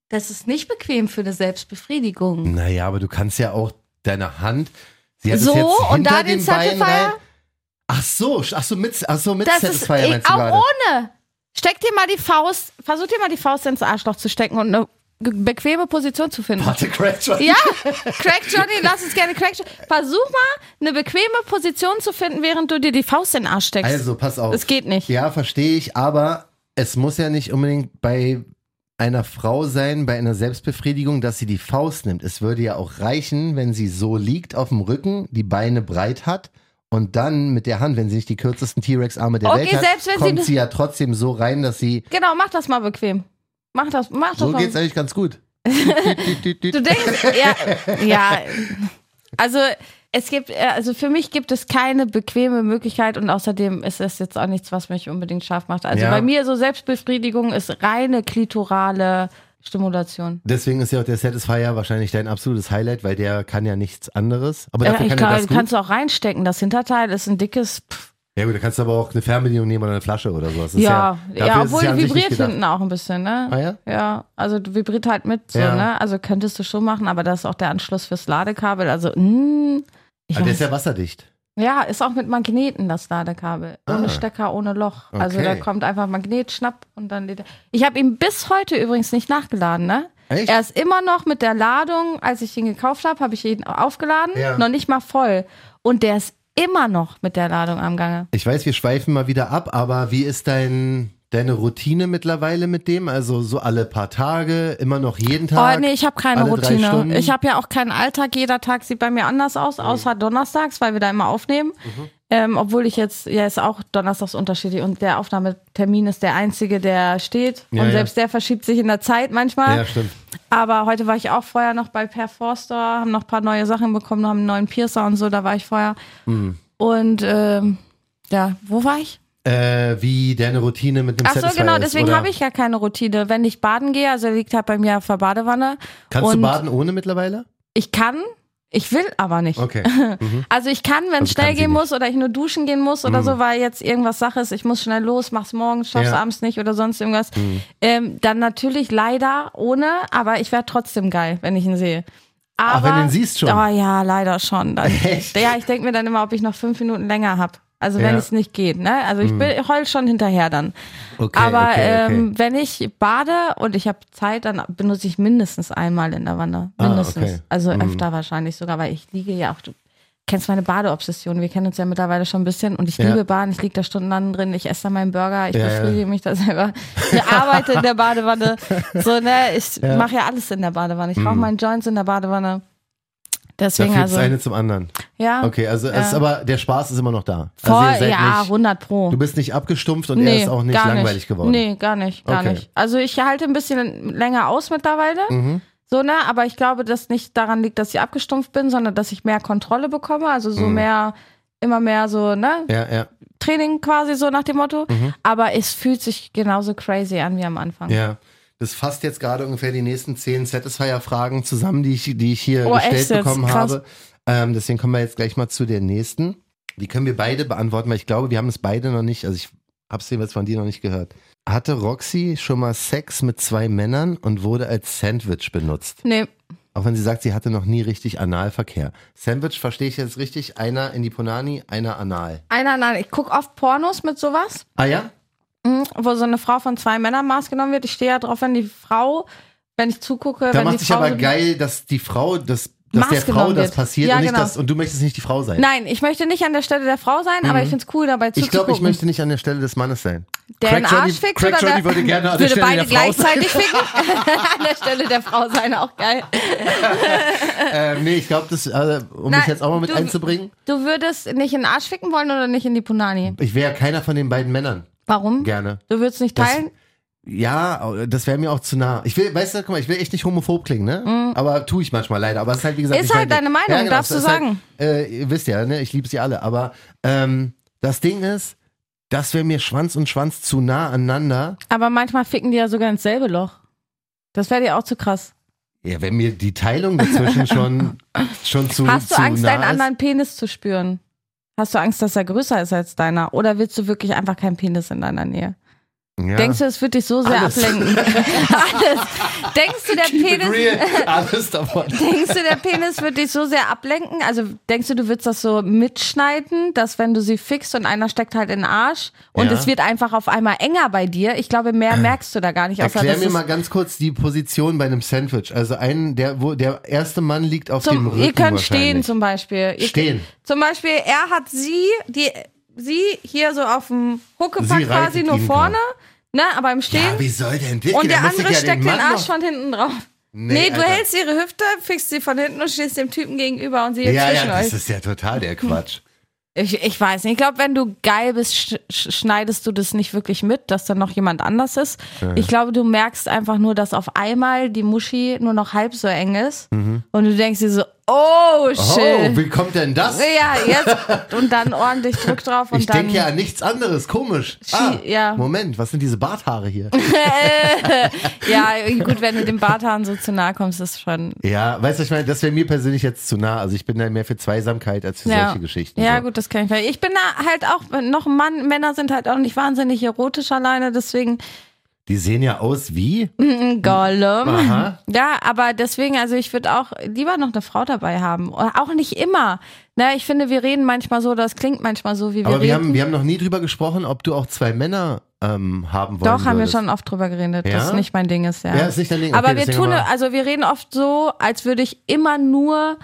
[SPEAKER 1] Das ist nicht bequem für eine Selbstbefriedigung.
[SPEAKER 2] Naja, aber du kannst ja auch deine Hand. Sie hat es
[SPEAKER 1] So,
[SPEAKER 2] jetzt
[SPEAKER 1] und da den
[SPEAKER 2] den
[SPEAKER 1] Satisfier?
[SPEAKER 2] Ach so, ach so, mit, ach so, mit
[SPEAKER 1] Das ist
[SPEAKER 2] Satisfier
[SPEAKER 1] ey,
[SPEAKER 2] meinst du
[SPEAKER 1] auch
[SPEAKER 2] gerade.
[SPEAKER 1] ohne. Steck dir mal die Faust, versuch dir mal die Faust ins Arschloch zu stecken und eine bequeme Position zu finden.
[SPEAKER 2] Warte, Craig schon.
[SPEAKER 1] Ja, Craig Johnny, lass uns gerne Craig Johnny. Versuch mal, eine bequeme Position zu finden, während du dir die Faust in den Arsch steckst.
[SPEAKER 2] Also, pass auf.
[SPEAKER 1] Das geht nicht.
[SPEAKER 2] Ja, verstehe ich, aber es muss ja nicht unbedingt bei einer Frau sein, bei einer Selbstbefriedigung, dass sie die Faust nimmt. Es würde ja auch reichen, wenn sie so liegt auf dem Rücken, die Beine breit hat und dann mit der Hand, wenn sie nicht die kürzesten T-Rex-Arme der
[SPEAKER 1] Okay,
[SPEAKER 2] Welt hat,
[SPEAKER 1] wenn sie-
[SPEAKER 2] kommt sie ja trotzdem so rein, dass sie.
[SPEAKER 1] Genau, mach das mal bequem. Mach das, mach das
[SPEAKER 2] So
[SPEAKER 1] mal.
[SPEAKER 2] geht's eigentlich ganz gut.
[SPEAKER 1] Du denkst, ja, ja. Also es gibt, äh, also für mich gibt es keine bequeme Möglichkeit und außerdem ist es jetzt auch nichts, was mich unbedingt scharf macht. Also
[SPEAKER 2] Ja.
[SPEAKER 1] bei mir so Selbstbefriedigung ist reine klitorale Stimulation.
[SPEAKER 2] Deswegen ist ja auch der Satisfier wahrscheinlich dein absolutes Highlight, weil der kann ja nichts anderes. Aber dafür
[SPEAKER 1] ich
[SPEAKER 2] kann
[SPEAKER 1] kann,
[SPEAKER 2] das gut.
[SPEAKER 1] kannst du auch reinstecken. Das Hinterteil ist ein dickes. Pff,
[SPEAKER 2] Ja gut, da kannst du aber auch eine Fernbedienung nehmen oder eine Flasche oder so. Das ist
[SPEAKER 1] ja,
[SPEAKER 2] ja,
[SPEAKER 1] ja, obwohl
[SPEAKER 2] ja
[SPEAKER 1] vibriert hinten auch ein bisschen, ne?
[SPEAKER 2] Ah ja?
[SPEAKER 1] Ja, also du vibriert halt mit, so,
[SPEAKER 2] Ja.
[SPEAKER 1] ne? Also könntest du schon machen, aber das ist auch der Anschluss fürs Ladekabel. Also, mh, ich
[SPEAKER 2] Aber der
[SPEAKER 1] weiß,
[SPEAKER 2] ist ja wasserdicht.
[SPEAKER 1] ja, ist auch mit Magneten das Ladekabel. Ohne
[SPEAKER 2] Ah.
[SPEAKER 1] Stecker, ohne Loch. Also
[SPEAKER 2] Okay.
[SPEAKER 1] da kommt einfach Magnet, schnapp und dann lädt er. Ich habe ihn bis heute übrigens nicht nachgeladen, ne?
[SPEAKER 2] Echt?
[SPEAKER 1] Er ist immer noch mit der Ladung, als ich ihn gekauft habe, habe ich ihn aufgeladen,
[SPEAKER 2] Ja.
[SPEAKER 1] noch nicht mal voll. Und der ist immer noch mit der Ladung am Gange.
[SPEAKER 2] Ich weiß, wir schweifen mal wieder ab, aber wie ist dein, deine Routine mittlerweile mit dem? Also so alle paar Tage, immer noch jeden Tag?
[SPEAKER 1] Oh, nee, ich habe keine Routine. Ich habe ja auch keinen Alltag. Jeder Tag sieht bei mir anders aus, außer donnerstags, weil wir da immer aufnehmen.
[SPEAKER 2] Mhm.
[SPEAKER 1] Ähm, obwohl ich jetzt, ja, ist auch donnerstags unterschiedlich und der Aufnahmetermin ist der einzige, der steht.
[SPEAKER 2] Ja,
[SPEAKER 1] und
[SPEAKER 2] ja.
[SPEAKER 1] selbst der verschiebt sich in der Zeit manchmal.
[SPEAKER 2] Ja, stimmt.
[SPEAKER 1] Aber heute war ich auch vorher noch bei Per Forster, haben noch ein paar neue Sachen bekommen, haben einen neuen Piercer und so, da war ich vorher.
[SPEAKER 2] Mhm.
[SPEAKER 1] Und ähm, ja, wo war ich?
[SPEAKER 2] Äh, wie deine Routine mit dem
[SPEAKER 1] Ach so, genau, deswegen habe ich ja keine Routine. Wenn ich baden gehe, also liegt halt bei mir auf der Badewanne.
[SPEAKER 2] Kannst du baden ohne mittlerweile?
[SPEAKER 1] Ich kann, Ich will aber nicht.
[SPEAKER 2] Okay. Mhm.
[SPEAKER 1] Also ich kann, wenn es
[SPEAKER 2] Also
[SPEAKER 1] schnell gehen muss oder ich nur duschen gehen muss oder so, weil jetzt irgendwas Sache ist, ich muss schnell los, mach's morgen, schaff's
[SPEAKER 2] Ja. Mhm.
[SPEAKER 1] abends nicht oder sonst irgendwas. Ähm, dann natürlich leider ohne, aber ich wäre trotzdem geil, wenn ich ihn sehe.
[SPEAKER 2] Ach,
[SPEAKER 1] Aber,
[SPEAKER 2] wenn du ihn siehst schon?
[SPEAKER 1] Oh ja, leider schon. Dann,
[SPEAKER 2] Echt?
[SPEAKER 1] Ja, ich denke mir dann immer, ob ich noch fünf Minuten länger hab. Also wenn
[SPEAKER 2] Ja.
[SPEAKER 1] Es nicht geht, ne? Also ich bin, heul schon hinterher dann.
[SPEAKER 2] Okay,
[SPEAKER 1] Aber
[SPEAKER 2] okay, okay.
[SPEAKER 1] Ähm, wenn ich bade und ich habe Zeit, dann benutze ich mindestens einmal in der Wanne.
[SPEAKER 2] Ah,
[SPEAKER 1] Mindestens.
[SPEAKER 2] okay.
[SPEAKER 1] Also öfter wahrscheinlich sogar, weil ich liege ja auch. Du kennst meine Badeobsession. Wir kennen uns ja mittlerweile schon ein bisschen und ich
[SPEAKER 2] Ja.
[SPEAKER 1] liebe Baden. Ich liege da stundenlang drin. Ich esse da meinen Burger. Ich
[SPEAKER 2] Ja,
[SPEAKER 1] befriedige mich da selber. Ich arbeite in der Badewanne. So, ne? Ich mache ja alles in der Badewanne. Ich rauche
[SPEAKER 2] Mhm.
[SPEAKER 1] meinen Joints in der Badewanne.
[SPEAKER 2] Da
[SPEAKER 1] Deswegen
[SPEAKER 2] führt
[SPEAKER 1] also.
[SPEAKER 2] das eine zum anderen.
[SPEAKER 1] Ja.
[SPEAKER 2] Okay, also es ist aber der Spaß ist immer noch da.
[SPEAKER 1] Voll,
[SPEAKER 2] also ihr seid
[SPEAKER 1] ja,
[SPEAKER 2] nicht,
[SPEAKER 1] 100 Pro.
[SPEAKER 2] du bist nicht abgestumpft und er ist auch nicht langweilig geworden.
[SPEAKER 1] Nee, gar nicht, gar
[SPEAKER 2] Okay.
[SPEAKER 1] nicht. Also ich halte ein bisschen länger aus mittlerweile.
[SPEAKER 2] Mhm.
[SPEAKER 1] So, ne, aber ich glaube, dass nicht daran liegt, dass ich abgestumpft bin, sondern dass ich mehr Kontrolle bekomme, also
[SPEAKER 2] Mhm.
[SPEAKER 1] so mehr, immer mehr so, ne,
[SPEAKER 2] Ja, ja,
[SPEAKER 1] Training quasi so nach dem Motto.
[SPEAKER 2] Mhm.
[SPEAKER 1] Aber es fühlt sich genauso crazy an wie am Anfang.
[SPEAKER 2] ja. Das fasst jetzt gerade ungefähr die nächsten zehn Satisfier-Fragen zusammen, die ich, die ich hier
[SPEAKER 1] Oh,
[SPEAKER 2] gestellt bekommen
[SPEAKER 1] Krass.
[SPEAKER 2] habe. Ähm, deswegen kommen wir jetzt gleich mal zu der nächsten. Die können wir beide beantworten, weil ich glaube, wir haben es beide noch nicht, also ich hab's jeweils von dir noch nicht gehört. Hatte Roxy schon mal Sex mit zwei Männern und wurde als Sandwich benutzt?
[SPEAKER 1] Nee,
[SPEAKER 2] Auch wenn sie sagt, sie hatte noch nie richtig Analverkehr. Sandwich verstehe ich jetzt richtig, einer in die Ponani, einer anal.
[SPEAKER 1] einer, nein, ich gucke oft Pornos mit sowas,
[SPEAKER 2] Ah ja?
[SPEAKER 1] Mhm, wo so eine Frau von zwei Männern Maß genommen wird. Ich stehe ja drauf, wenn die Frau, wenn ich zugucke,
[SPEAKER 2] Da
[SPEAKER 1] wenn
[SPEAKER 2] macht
[SPEAKER 1] die
[SPEAKER 2] sich
[SPEAKER 1] Frau
[SPEAKER 2] aber
[SPEAKER 1] so-
[SPEAKER 2] geil, dass die Frau, dass, dass der
[SPEAKER 1] Maß
[SPEAKER 2] Frau
[SPEAKER 1] genommen
[SPEAKER 2] das
[SPEAKER 1] wird.
[SPEAKER 2] passiert
[SPEAKER 1] Ja,
[SPEAKER 2] und nicht
[SPEAKER 1] genau.
[SPEAKER 2] das, und du möchtest nicht die Frau sein.
[SPEAKER 1] Nein, ich möchte nicht an der Stelle der Frau sein, aber ich finde es cool, dabei
[SPEAKER 2] Mhm. ich glaube, ich möchte nicht an der Stelle des Mannes sein.
[SPEAKER 1] der
[SPEAKER 2] Craig
[SPEAKER 1] einen
[SPEAKER 2] Johnny-
[SPEAKER 1] Arsch fickt
[SPEAKER 2] Craig
[SPEAKER 1] oder
[SPEAKER 2] Johnny
[SPEAKER 1] der,
[SPEAKER 2] würde gerne an der Stelle
[SPEAKER 1] beide
[SPEAKER 2] der Frau
[SPEAKER 1] gleichzeitig ficken. an der Stelle der Frau sein, auch geil.
[SPEAKER 2] ähm, nee, ich glaube, das, äh, um mich jetzt auch mal mit
[SPEAKER 1] du-
[SPEAKER 2] einzubringen,
[SPEAKER 1] Du würdest nicht in den Arsch ficken wollen oder nicht in die Punani?
[SPEAKER 2] ich wäre keiner von den beiden Männern.
[SPEAKER 1] Warum?
[SPEAKER 2] Gerne.
[SPEAKER 1] Du würdest nicht
[SPEAKER 2] Das-
[SPEAKER 1] teilen?
[SPEAKER 2] Ja, das wäre mir auch zu nah. Ich will, weißt du, guck mal, ich will echt nicht homophob klingen, ne? Aber tue ich manchmal leider. Aber es ist halt, wie gesagt.
[SPEAKER 1] Ist halt deine Meinung, darfst
[SPEAKER 2] es
[SPEAKER 1] du
[SPEAKER 2] ist halt,
[SPEAKER 1] sagen.
[SPEAKER 2] Äh, ihr wisst ja, ne? Ich liebe sie alle. Aber ähm, das Ding ist, das wäre mir Schwanz und Schwanz zu nah aneinander.
[SPEAKER 1] Aber manchmal ficken die ja sogar ins selbe Loch. Das wäre dir auch zu krass.
[SPEAKER 2] Ja, wenn mir die Teilung dazwischen schon, schon zu
[SPEAKER 1] Hast du
[SPEAKER 2] zu
[SPEAKER 1] Angst,
[SPEAKER 2] nah
[SPEAKER 1] deinen
[SPEAKER 2] ist.
[SPEAKER 1] anderen Penis zu spüren? Hast du Angst, dass er größer ist als deiner? Oder willst du wirklich einfach keinen Penis in deiner Nähe?
[SPEAKER 2] Ja.
[SPEAKER 1] Denkst du, es wird dich so sehr
[SPEAKER 2] Alles.
[SPEAKER 1] ablenken? Alles. Denkst du, der
[SPEAKER 2] Keep
[SPEAKER 1] Penis.
[SPEAKER 2] Alles davon.
[SPEAKER 1] Denkst du, der Penis wird dich so sehr ablenken? Also denkst du, du würdest das so mitschneiden, dass wenn du sie fixst und einer steckt halt in den Arsch und
[SPEAKER 2] Ja.
[SPEAKER 1] es wird einfach auf einmal enger bei dir? Ich glaube, mehr merkst du da gar nicht. Außer,
[SPEAKER 2] Erklär mir mal ganz kurz die Position bei einem Sandwich. Also ein, der, wo der erste Mann liegt auf dem
[SPEAKER 1] zum,
[SPEAKER 2] Rücken
[SPEAKER 1] ihr könnt stehen zum Beispiel. Ihr,
[SPEAKER 2] Stehen.
[SPEAKER 1] Zum Beispiel, er hat sie, die, sie hier so auf dem Huckepack quasi nur vorne, ne, aber im Stehen.
[SPEAKER 2] Ja, wie soll denn das?
[SPEAKER 1] und der andere
[SPEAKER 2] ja
[SPEAKER 1] steckt den,
[SPEAKER 2] Mann
[SPEAKER 1] Arsch
[SPEAKER 2] noch-
[SPEAKER 1] von hinten drauf.
[SPEAKER 2] Nee,
[SPEAKER 1] Nee, du
[SPEAKER 2] Alter.
[SPEAKER 1] hältst ihre Hüfte, fickst sie von hinten und stehst dem Typen gegenüber und sie
[SPEAKER 2] Ja, ja,
[SPEAKER 1] zwischen
[SPEAKER 2] das
[SPEAKER 1] euch.
[SPEAKER 2] ist ja total der Quatsch.
[SPEAKER 1] Ich, ich weiß nicht. Ich glaube, wenn du geil bist, sch sch schneidest du das nicht wirklich mit, dass da noch jemand anders ist. Ich glaube, du merkst einfach nur, dass auf einmal die Muschi nur noch halb so eng ist. Und du denkst dir so, oh shit.
[SPEAKER 2] Oh, wie kommt denn das?
[SPEAKER 1] ja, jetzt. Und dann ordentlich Druck drauf und
[SPEAKER 2] Ich denke ja an nichts anderes. Komisch. Ah,
[SPEAKER 1] ja.
[SPEAKER 2] Moment, was sind diese Barthaare hier?
[SPEAKER 1] Ja, gut, wenn du dem Barthaaren so zu nahe kommst, ist schon.
[SPEAKER 2] ja, weißt du, ich meine, das wäre mir persönlich jetzt zu nah. Also ich bin da mehr für Zweisamkeit als für
[SPEAKER 1] Ja,
[SPEAKER 2] solche Geschichten.
[SPEAKER 1] ja
[SPEAKER 2] so.
[SPEAKER 1] gut, das kann ich. Ich bin da halt auch noch ein Mann. Männer sind halt auch nicht wahnsinnig erotisch alleine, deswegen
[SPEAKER 2] Die sehen ja aus wie.
[SPEAKER 1] Gollum.
[SPEAKER 2] Aha.
[SPEAKER 1] Ja, aber deswegen, also ich würde auch lieber noch eine Frau dabei haben. Auch nicht immer. Ne, ich finde, wir reden manchmal so, das klingt manchmal so, wie wir
[SPEAKER 2] Aber wir
[SPEAKER 1] reden.
[SPEAKER 2] haben, wir haben noch nie drüber gesprochen, ob du auch zwei Männer ähm, haben wollen
[SPEAKER 1] Doch, haben wir schon oft drüber geredet,
[SPEAKER 2] Ja?
[SPEAKER 1] dass nicht mein Ding ist, ja.
[SPEAKER 2] Ja, ist nicht dein Ding.
[SPEAKER 1] Aber
[SPEAKER 2] Okay,
[SPEAKER 1] wir
[SPEAKER 2] deswegen
[SPEAKER 1] tun,
[SPEAKER 2] wir-
[SPEAKER 1] also wir reden oft so, als würde ich immer nur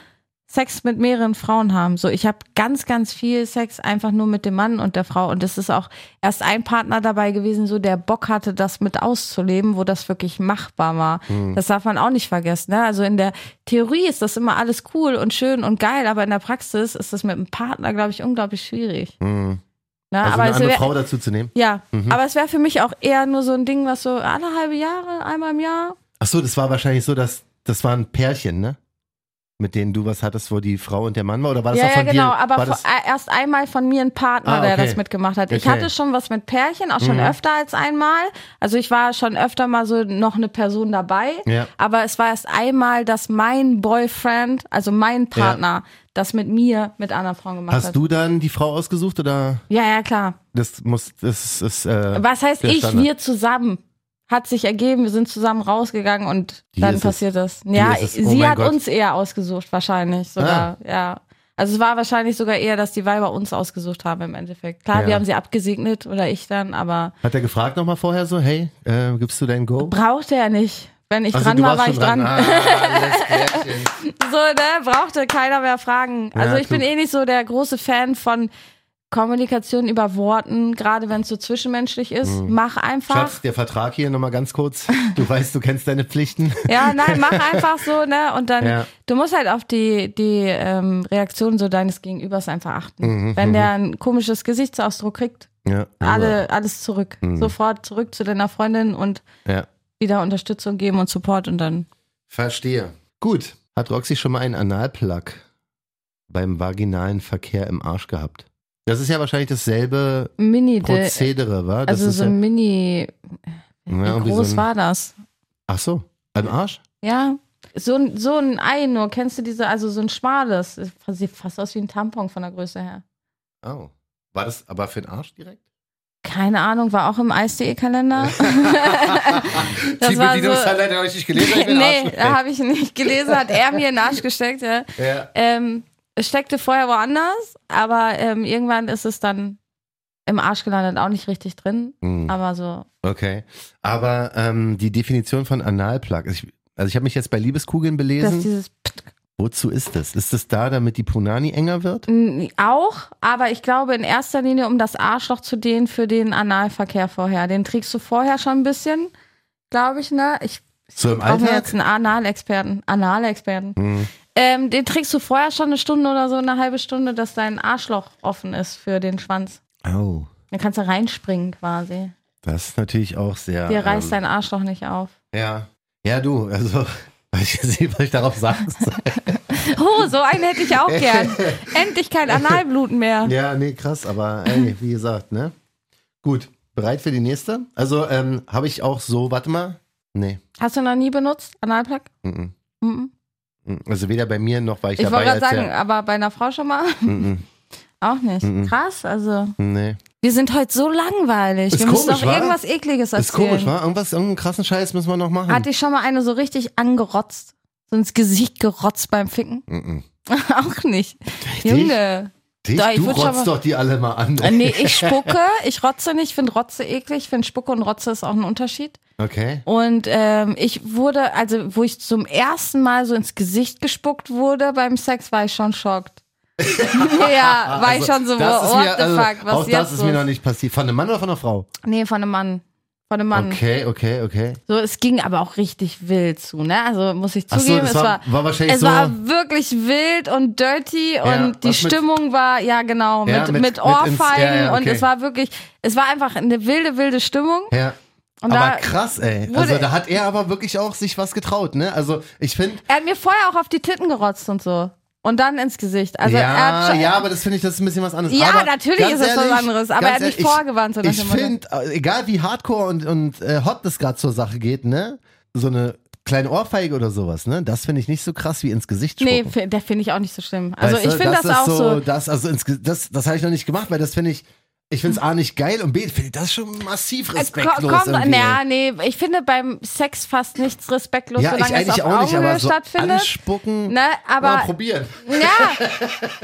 [SPEAKER 1] Sex mit mehreren Frauen haben. So, ich habe ganz, ganz viel Sex einfach nur mit dem Mann und der Frau. Und es ist auch erst ein Partner dabei gewesen, so der Bock hatte, das mit auszuleben, wo das wirklich machbar war.
[SPEAKER 2] Hm.
[SPEAKER 1] Das darf man auch nicht vergessen. Ne? Also in der Theorie ist das immer alles cool und schön und geil, aber in der Praxis ist das mit einem Partner, glaube ich, unglaublich schwierig.
[SPEAKER 2] Mhm.
[SPEAKER 1] Ne?
[SPEAKER 2] Also
[SPEAKER 1] aber
[SPEAKER 2] eine andere
[SPEAKER 1] wär-
[SPEAKER 2] Frau dazu zu nehmen.
[SPEAKER 1] ja,
[SPEAKER 2] Mhm.
[SPEAKER 1] aber es wäre für mich auch eher nur so ein Ding, was so alle halbe Jahre, einmal im Jahr.
[SPEAKER 2] Ach so, das war wahrscheinlich so, dass das war ein Pärchen, ne? Mit denen du was hattest, wo die Frau und der Mann war? Oder war das
[SPEAKER 1] Ja,
[SPEAKER 2] auch
[SPEAKER 1] ja,
[SPEAKER 2] von
[SPEAKER 1] genau,
[SPEAKER 2] dir?
[SPEAKER 1] aber vor, äh, erst einmal von mir ein Partner,
[SPEAKER 2] Ah,
[SPEAKER 1] der
[SPEAKER 2] okay.
[SPEAKER 1] das mitgemacht hat. Ich
[SPEAKER 2] Okay.
[SPEAKER 1] hatte schon was mit Pärchen, auch schon
[SPEAKER 2] Mhm.
[SPEAKER 1] öfter als einmal. Also ich war schon öfter mal so noch eine Person dabei.
[SPEAKER 2] Ja.
[SPEAKER 1] Aber es war erst einmal, dass mein Boyfriend, also mein Partner, das mit mir mit anderen Frauen gemacht
[SPEAKER 2] hast
[SPEAKER 1] hat.
[SPEAKER 2] du dann die Frau ausgesucht oder
[SPEAKER 1] Ja, ja, klar.
[SPEAKER 2] das muss, das ist, äh,
[SPEAKER 1] Was heißt
[SPEAKER 2] der
[SPEAKER 1] ich,
[SPEAKER 2] Standard.
[SPEAKER 1] wir zusammen? Hat sich ergeben, wir sind zusammen rausgegangen und
[SPEAKER 2] Die
[SPEAKER 1] dann
[SPEAKER 2] ist es.
[SPEAKER 1] passiert das. Ja,
[SPEAKER 2] es.
[SPEAKER 1] sie
[SPEAKER 2] Oh mein
[SPEAKER 1] hat
[SPEAKER 2] Gott. Ah.
[SPEAKER 1] uns eher ausgesucht, wahrscheinlich sogar. Ja. Also es war wahrscheinlich sogar eher, dass die Weiber uns ausgesucht haben im Endeffekt. Klar,
[SPEAKER 2] Ja.
[SPEAKER 1] wir haben sie abgesegnet oder ich dann, aber
[SPEAKER 2] hat er gefragt nochmal vorher so, hey, äh, gibst du dein Go?
[SPEAKER 1] brauchte er nicht. Wenn ich
[SPEAKER 2] Also,
[SPEAKER 1] dran war, war ich
[SPEAKER 2] schon
[SPEAKER 1] dran.
[SPEAKER 2] Ah,
[SPEAKER 1] so, ne, brauchte keiner mehr fragen.
[SPEAKER 2] Ja,
[SPEAKER 1] Also ich bin
[SPEAKER 2] klug.
[SPEAKER 1] eh nicht so der große Fan von Kommunikation über Worten, gerade wenn es so zwischenmenschlich ist. Mach einfach.
[SPEAKER 2] Mhm. Schatz, der Vertrag hier nochmal ganz kurz. Du weißt, du kennst deine Pflichten.
[SPEAKER 1] Ja, nein, mach einfach so, ne? Und dann,
[SPEAKER 2] Ja.
[SPEAKER 1] du musst halt auf die, die ähm, Reaktion so deines Gegenübers einfach achten.
[SPEAKER 2] Mhm,
[SPEAKER 1] Wenn der ein komisches Gesichtsausdruck kriegt,
[SPEAKER 2] Ja.
[SPEAKER 1] alle, alles zurück.
[SPEAKER 2] Mhm.
[SPEAKER 1] Sofort zurück zu deiner Freundin und
[SPEAKER 2] Ja.
[SPEAKER 1] wieder Unterstützung geben und Support und dann.
[SPEAKER 2] Verstehe. Gut. Hat Roxy schon mal einen Analplug beim vaginalen Verkehr im Arsch gehabt? Das ist ja wahrscheinlich dasselbe
[SPEAKER 1] Mini,
[SPEAKER 2] Prozedere, wa? Das
[SPEAKER 1] also
[SPEAKER 2] ist
[SPEAKER 1] so
[SPEAKER 2] ja,
[SPEAKER 1] ein Mini.
[SPEAKER 2] Ja,
[SPEAKER 1] Wie
[SPEAKER 2] so
[SPEAKER 1] groß
[SPEAKER 2] ein-
[SPEAKER 1] war das?
[SPEAKER 2] Ach so, im Arsch?
[SPEAKER 1] Ja. So ein, so ein Ei nur, kennst du diese, also so ein schmales, sieht fast aus wie ein Tampon von der Größe her.
[SPEAKER 2] Oh. War das aber für den Arsch direkt?
[SPEAKER 1] Keine Ahnung, war auch im Eis.de-Kalender. Das
[SPEAKER 2] Die
[SPEAKER 1] war
[SPEAKER 2] Bedienungsanleitung habe ich nicht gelesen.
[SPEAKER 1] nee, habe ich nicht gelesen, hat er mir in den Arsch gesteckt. Ja.
[SPEAKER 2] Ja.
[SPEAKER 1] Ähm, es steckte vorher woanders, aber ähm, irgendwann ist es dann im Arsch gelandet, auch nicht richtig drin.
[SPEAKER 2] Hm,
[SPEAKER 1] Aber so,
[SPEAKER 2] Okay. Aber ähm, die Definition von Analplug, also ich, also ich habe mich jetzt bei Liebeskugeln belesen.
[SPEAKER 1] dieses
[SPEAKER 2] Wozu ist das? Ist das da, damit die Punani enger wird?
[SPEAKER 1] Auch, aber ich glaube in erster Linie, um das Arschloch zu dehnen für den Analverkehr vorher. Den trägst du vorher schon ein bisschen, glaube ich, ne? Ich
[SPEAKER 2] So im Alltag?
[SPEAKER 1] jetzt einen Analexperten, Analexperten.
[SPEAKER 2] Hm.
[SPEAKER 1] Ähm, den trägst du vorher schon eine Stunde oder so, eine halbe Stunde, dass dein Arschloch offen ist für den Schwanz.
[SPEAKER 2] Oh,
[SPEAKER 1] Dann kannst du reinspringen quasi.
[SPEAKER 2] das ist natürlich auch sehr.
[SPEAKER 1] Dir reißt
[SPEAKER 2] ähm,
[SPEAKER 1] dein Arschloch nicht auf.
[SPEAKER 2] Ja. Ja, du, also, ich nicht, was ich darauf soll.
[SPEAKER 1] Oh, so einen hätte ich auch gern. Endlich kein Analbluten mehr.
[SPEAKER 2] Ja, nee, krass, aber ey, wie gesagt, ne? Gut, bereit für die nächste? Also, ähm, habe ich auch so, warte mal. Nee.
[SPEAKER 1] Hast du noch nie benutzt, Analplug?
[SPEAKER 2] mhm,
[SPEAKER 1] Mhm.
[SPEAKER 2] Also weder bei mir noch war ich,
[SPEAKER 1] Ich
[SPEAKER 2] dabei.
[SPEAKER 1] wollte gerade sagen,
[SPEAKER 2] der-
[SPEAKER 1] aber bei einer Frau schon mal? Auch nicht. Krass, also.
[SPEAKER 2] nee.
[SPEAKER 1] Wir sind heute so langweilig.
[SPEAKER 2] Ist
[SPEAKER 1] wir müssen
[SPEAKER 2] komisch,
[SPEAKER 1] doch
[SPEAKER 2] wa?
[SPEAKER 1] irgendwas Ekliges
[SPEAKER 2] Ist
[SPEAKER 1] erzählen.
[SPEAKER 2] komisch, wa? Irgendwas, irgendeinen krassen Scheiß müssen wir noch machen.
[SPEAKER 1] Hat dich schon mal eine so richtig angerotzt? So ins Gesicht gerotzt beim Ficken? Auch nicht. Junge.
[SPEAKER 2] Dich,
[SPEAKER 1] Da,
[SPEAKER 2] du rotzt
[SPEAKER 1] mal-
[SPEAKER 2] doch die alle mal an.
[SPEAKER 1] Äh, Nee, ich spucke, ich rotze nicht, ich finde Rotze eklig, ich finde Spucke und Rotze ist auch ein Unterschied.
[SPEAKER 2] Okay.
[SPEAKER 1] Und ähm, ich wurde, also wo ich zum ersten Mal so ins Gesicht gespuckt wurde beim Sex, war ich schon schockt. ja, war ich schon so, what
[SPEAKER 2] mir,
[SPEAKER 1] the
[SPEAKER 2] also,
[SPEAKER 1] fuck, was
[SPEAKER 2] Auch
[SPEAKER 1] jetzt
[SPEAKER 2] das ist mir
[SPEAKER 1] los?
[SPEAKER 2] noch nicht passiert. Von einem Mann oder von einer Frau?
[SPEAKER 1] Nee, von einem Mann. Von einem Mann.
[SPEAKER 2] Okay, okay, okay.
[SPEAKER 1] So, es ging aber auch richtig wild zu, ne? Also muss ich
[SPEAKER 2] so,
[SPEAKER 1] zugeben,
[SPEAKER 2] das
[SPEAKER 1] es
[SPEAKER 2] war-
[SPEAKER 1] war,
[SPEAKER 2] wahrscheinlich
[SPEAKER 1] es
[SPEAKER 2] so-
[SPEAKER 1] war wirklich wild und dirty
[SPEAKER 2] Ja,
[SPEAKER 1] und die
[SPEAKER 2] was mit-
[SPEAKER 1] Stimmung war, ja genau,
[SPEAKER 2] Ja,
[SPEAKER 1] mit,
[SPEAKER 2] mit-
[SPEAKER 1] mit, Ohrfeigen
[SPEAKER 2] ja, ja,
[SPEAKER 1] und
[SPEAKER 2] okay.
[SPEAKER 1] es war wirklich, es war einfach eine wilde, wilde Stimmung.
[SPEAKER 2] Ja.
[SPEAKER 1] Und
[SPEAKER 2] aber krass, ey. Also da hat er aber wirklich auch sich was getraut, ne? Also ich finde,
[SPEAKER 1] er hat mir vorher auch auf die Titten gerotzt und so. Und dann ins Gesicht. Also er
[SPEAKER 2] ja,
[SPEAKER 1] hat schon,
[SPEAKER 2] ja, aber das finde ich, das ist ein bisschen was anderes.
[SPEAKER 1] Ja,
[SPEAKER 2] aber
[SPEAKER 1] natürlich ist das was anderes, aber er hat
[SPEAKER 2] ehrlich,
[SPEAKER 1] vorgewarnt, so
[SPEAKER 2] Ich, finde, äh, egal wie hardcore und, und äh, hot das gerade zur Sache geht, ne? So eine kleine Ohrfeige oder sowas, ne? Das finde ich nicht so krass wie ins Gesicht spucken.
[SPEAKER 1] Nee, der finde ich auch nicht so schlimm. Also
[SPEAKER 2] Weißt
[SPEAKER 1] ich finde das,
[SPEAKER 2] ist
[SPEAKER 1] auch so.
[SPEAKER 2] Das, also ins, das, das habe ich noch nicht gemacht, weil das finde ich, ich finde es A nicht geil und B finde ich das schon massiv
[SPEAKER 1] Äh,
[SPEAKER 2] respektlos.
[SPEAKER 1] ko- Komm,
[SPEAKER 2] irgendwie.
[SPEAKER 1] na, nee, ich finde beim Sex fast nichts respektlos,
[SPEAKER 2] ja, ich
[SPEAKER 1] solange es auf
[SPEAKER 2] auch nicht,
[SPEAKER 1] Augenhöhe
[SPEAKER 2] aber so
[SPEAKER 1] stattfindet.
[SPEAKER 2] anspucken,
[SPEAKER 1] Ne,
[SPEAKER 2] mal
[SPEAKER 1] aber
[SPEAKER 2] probieren.
[SPEAKER 1] ja,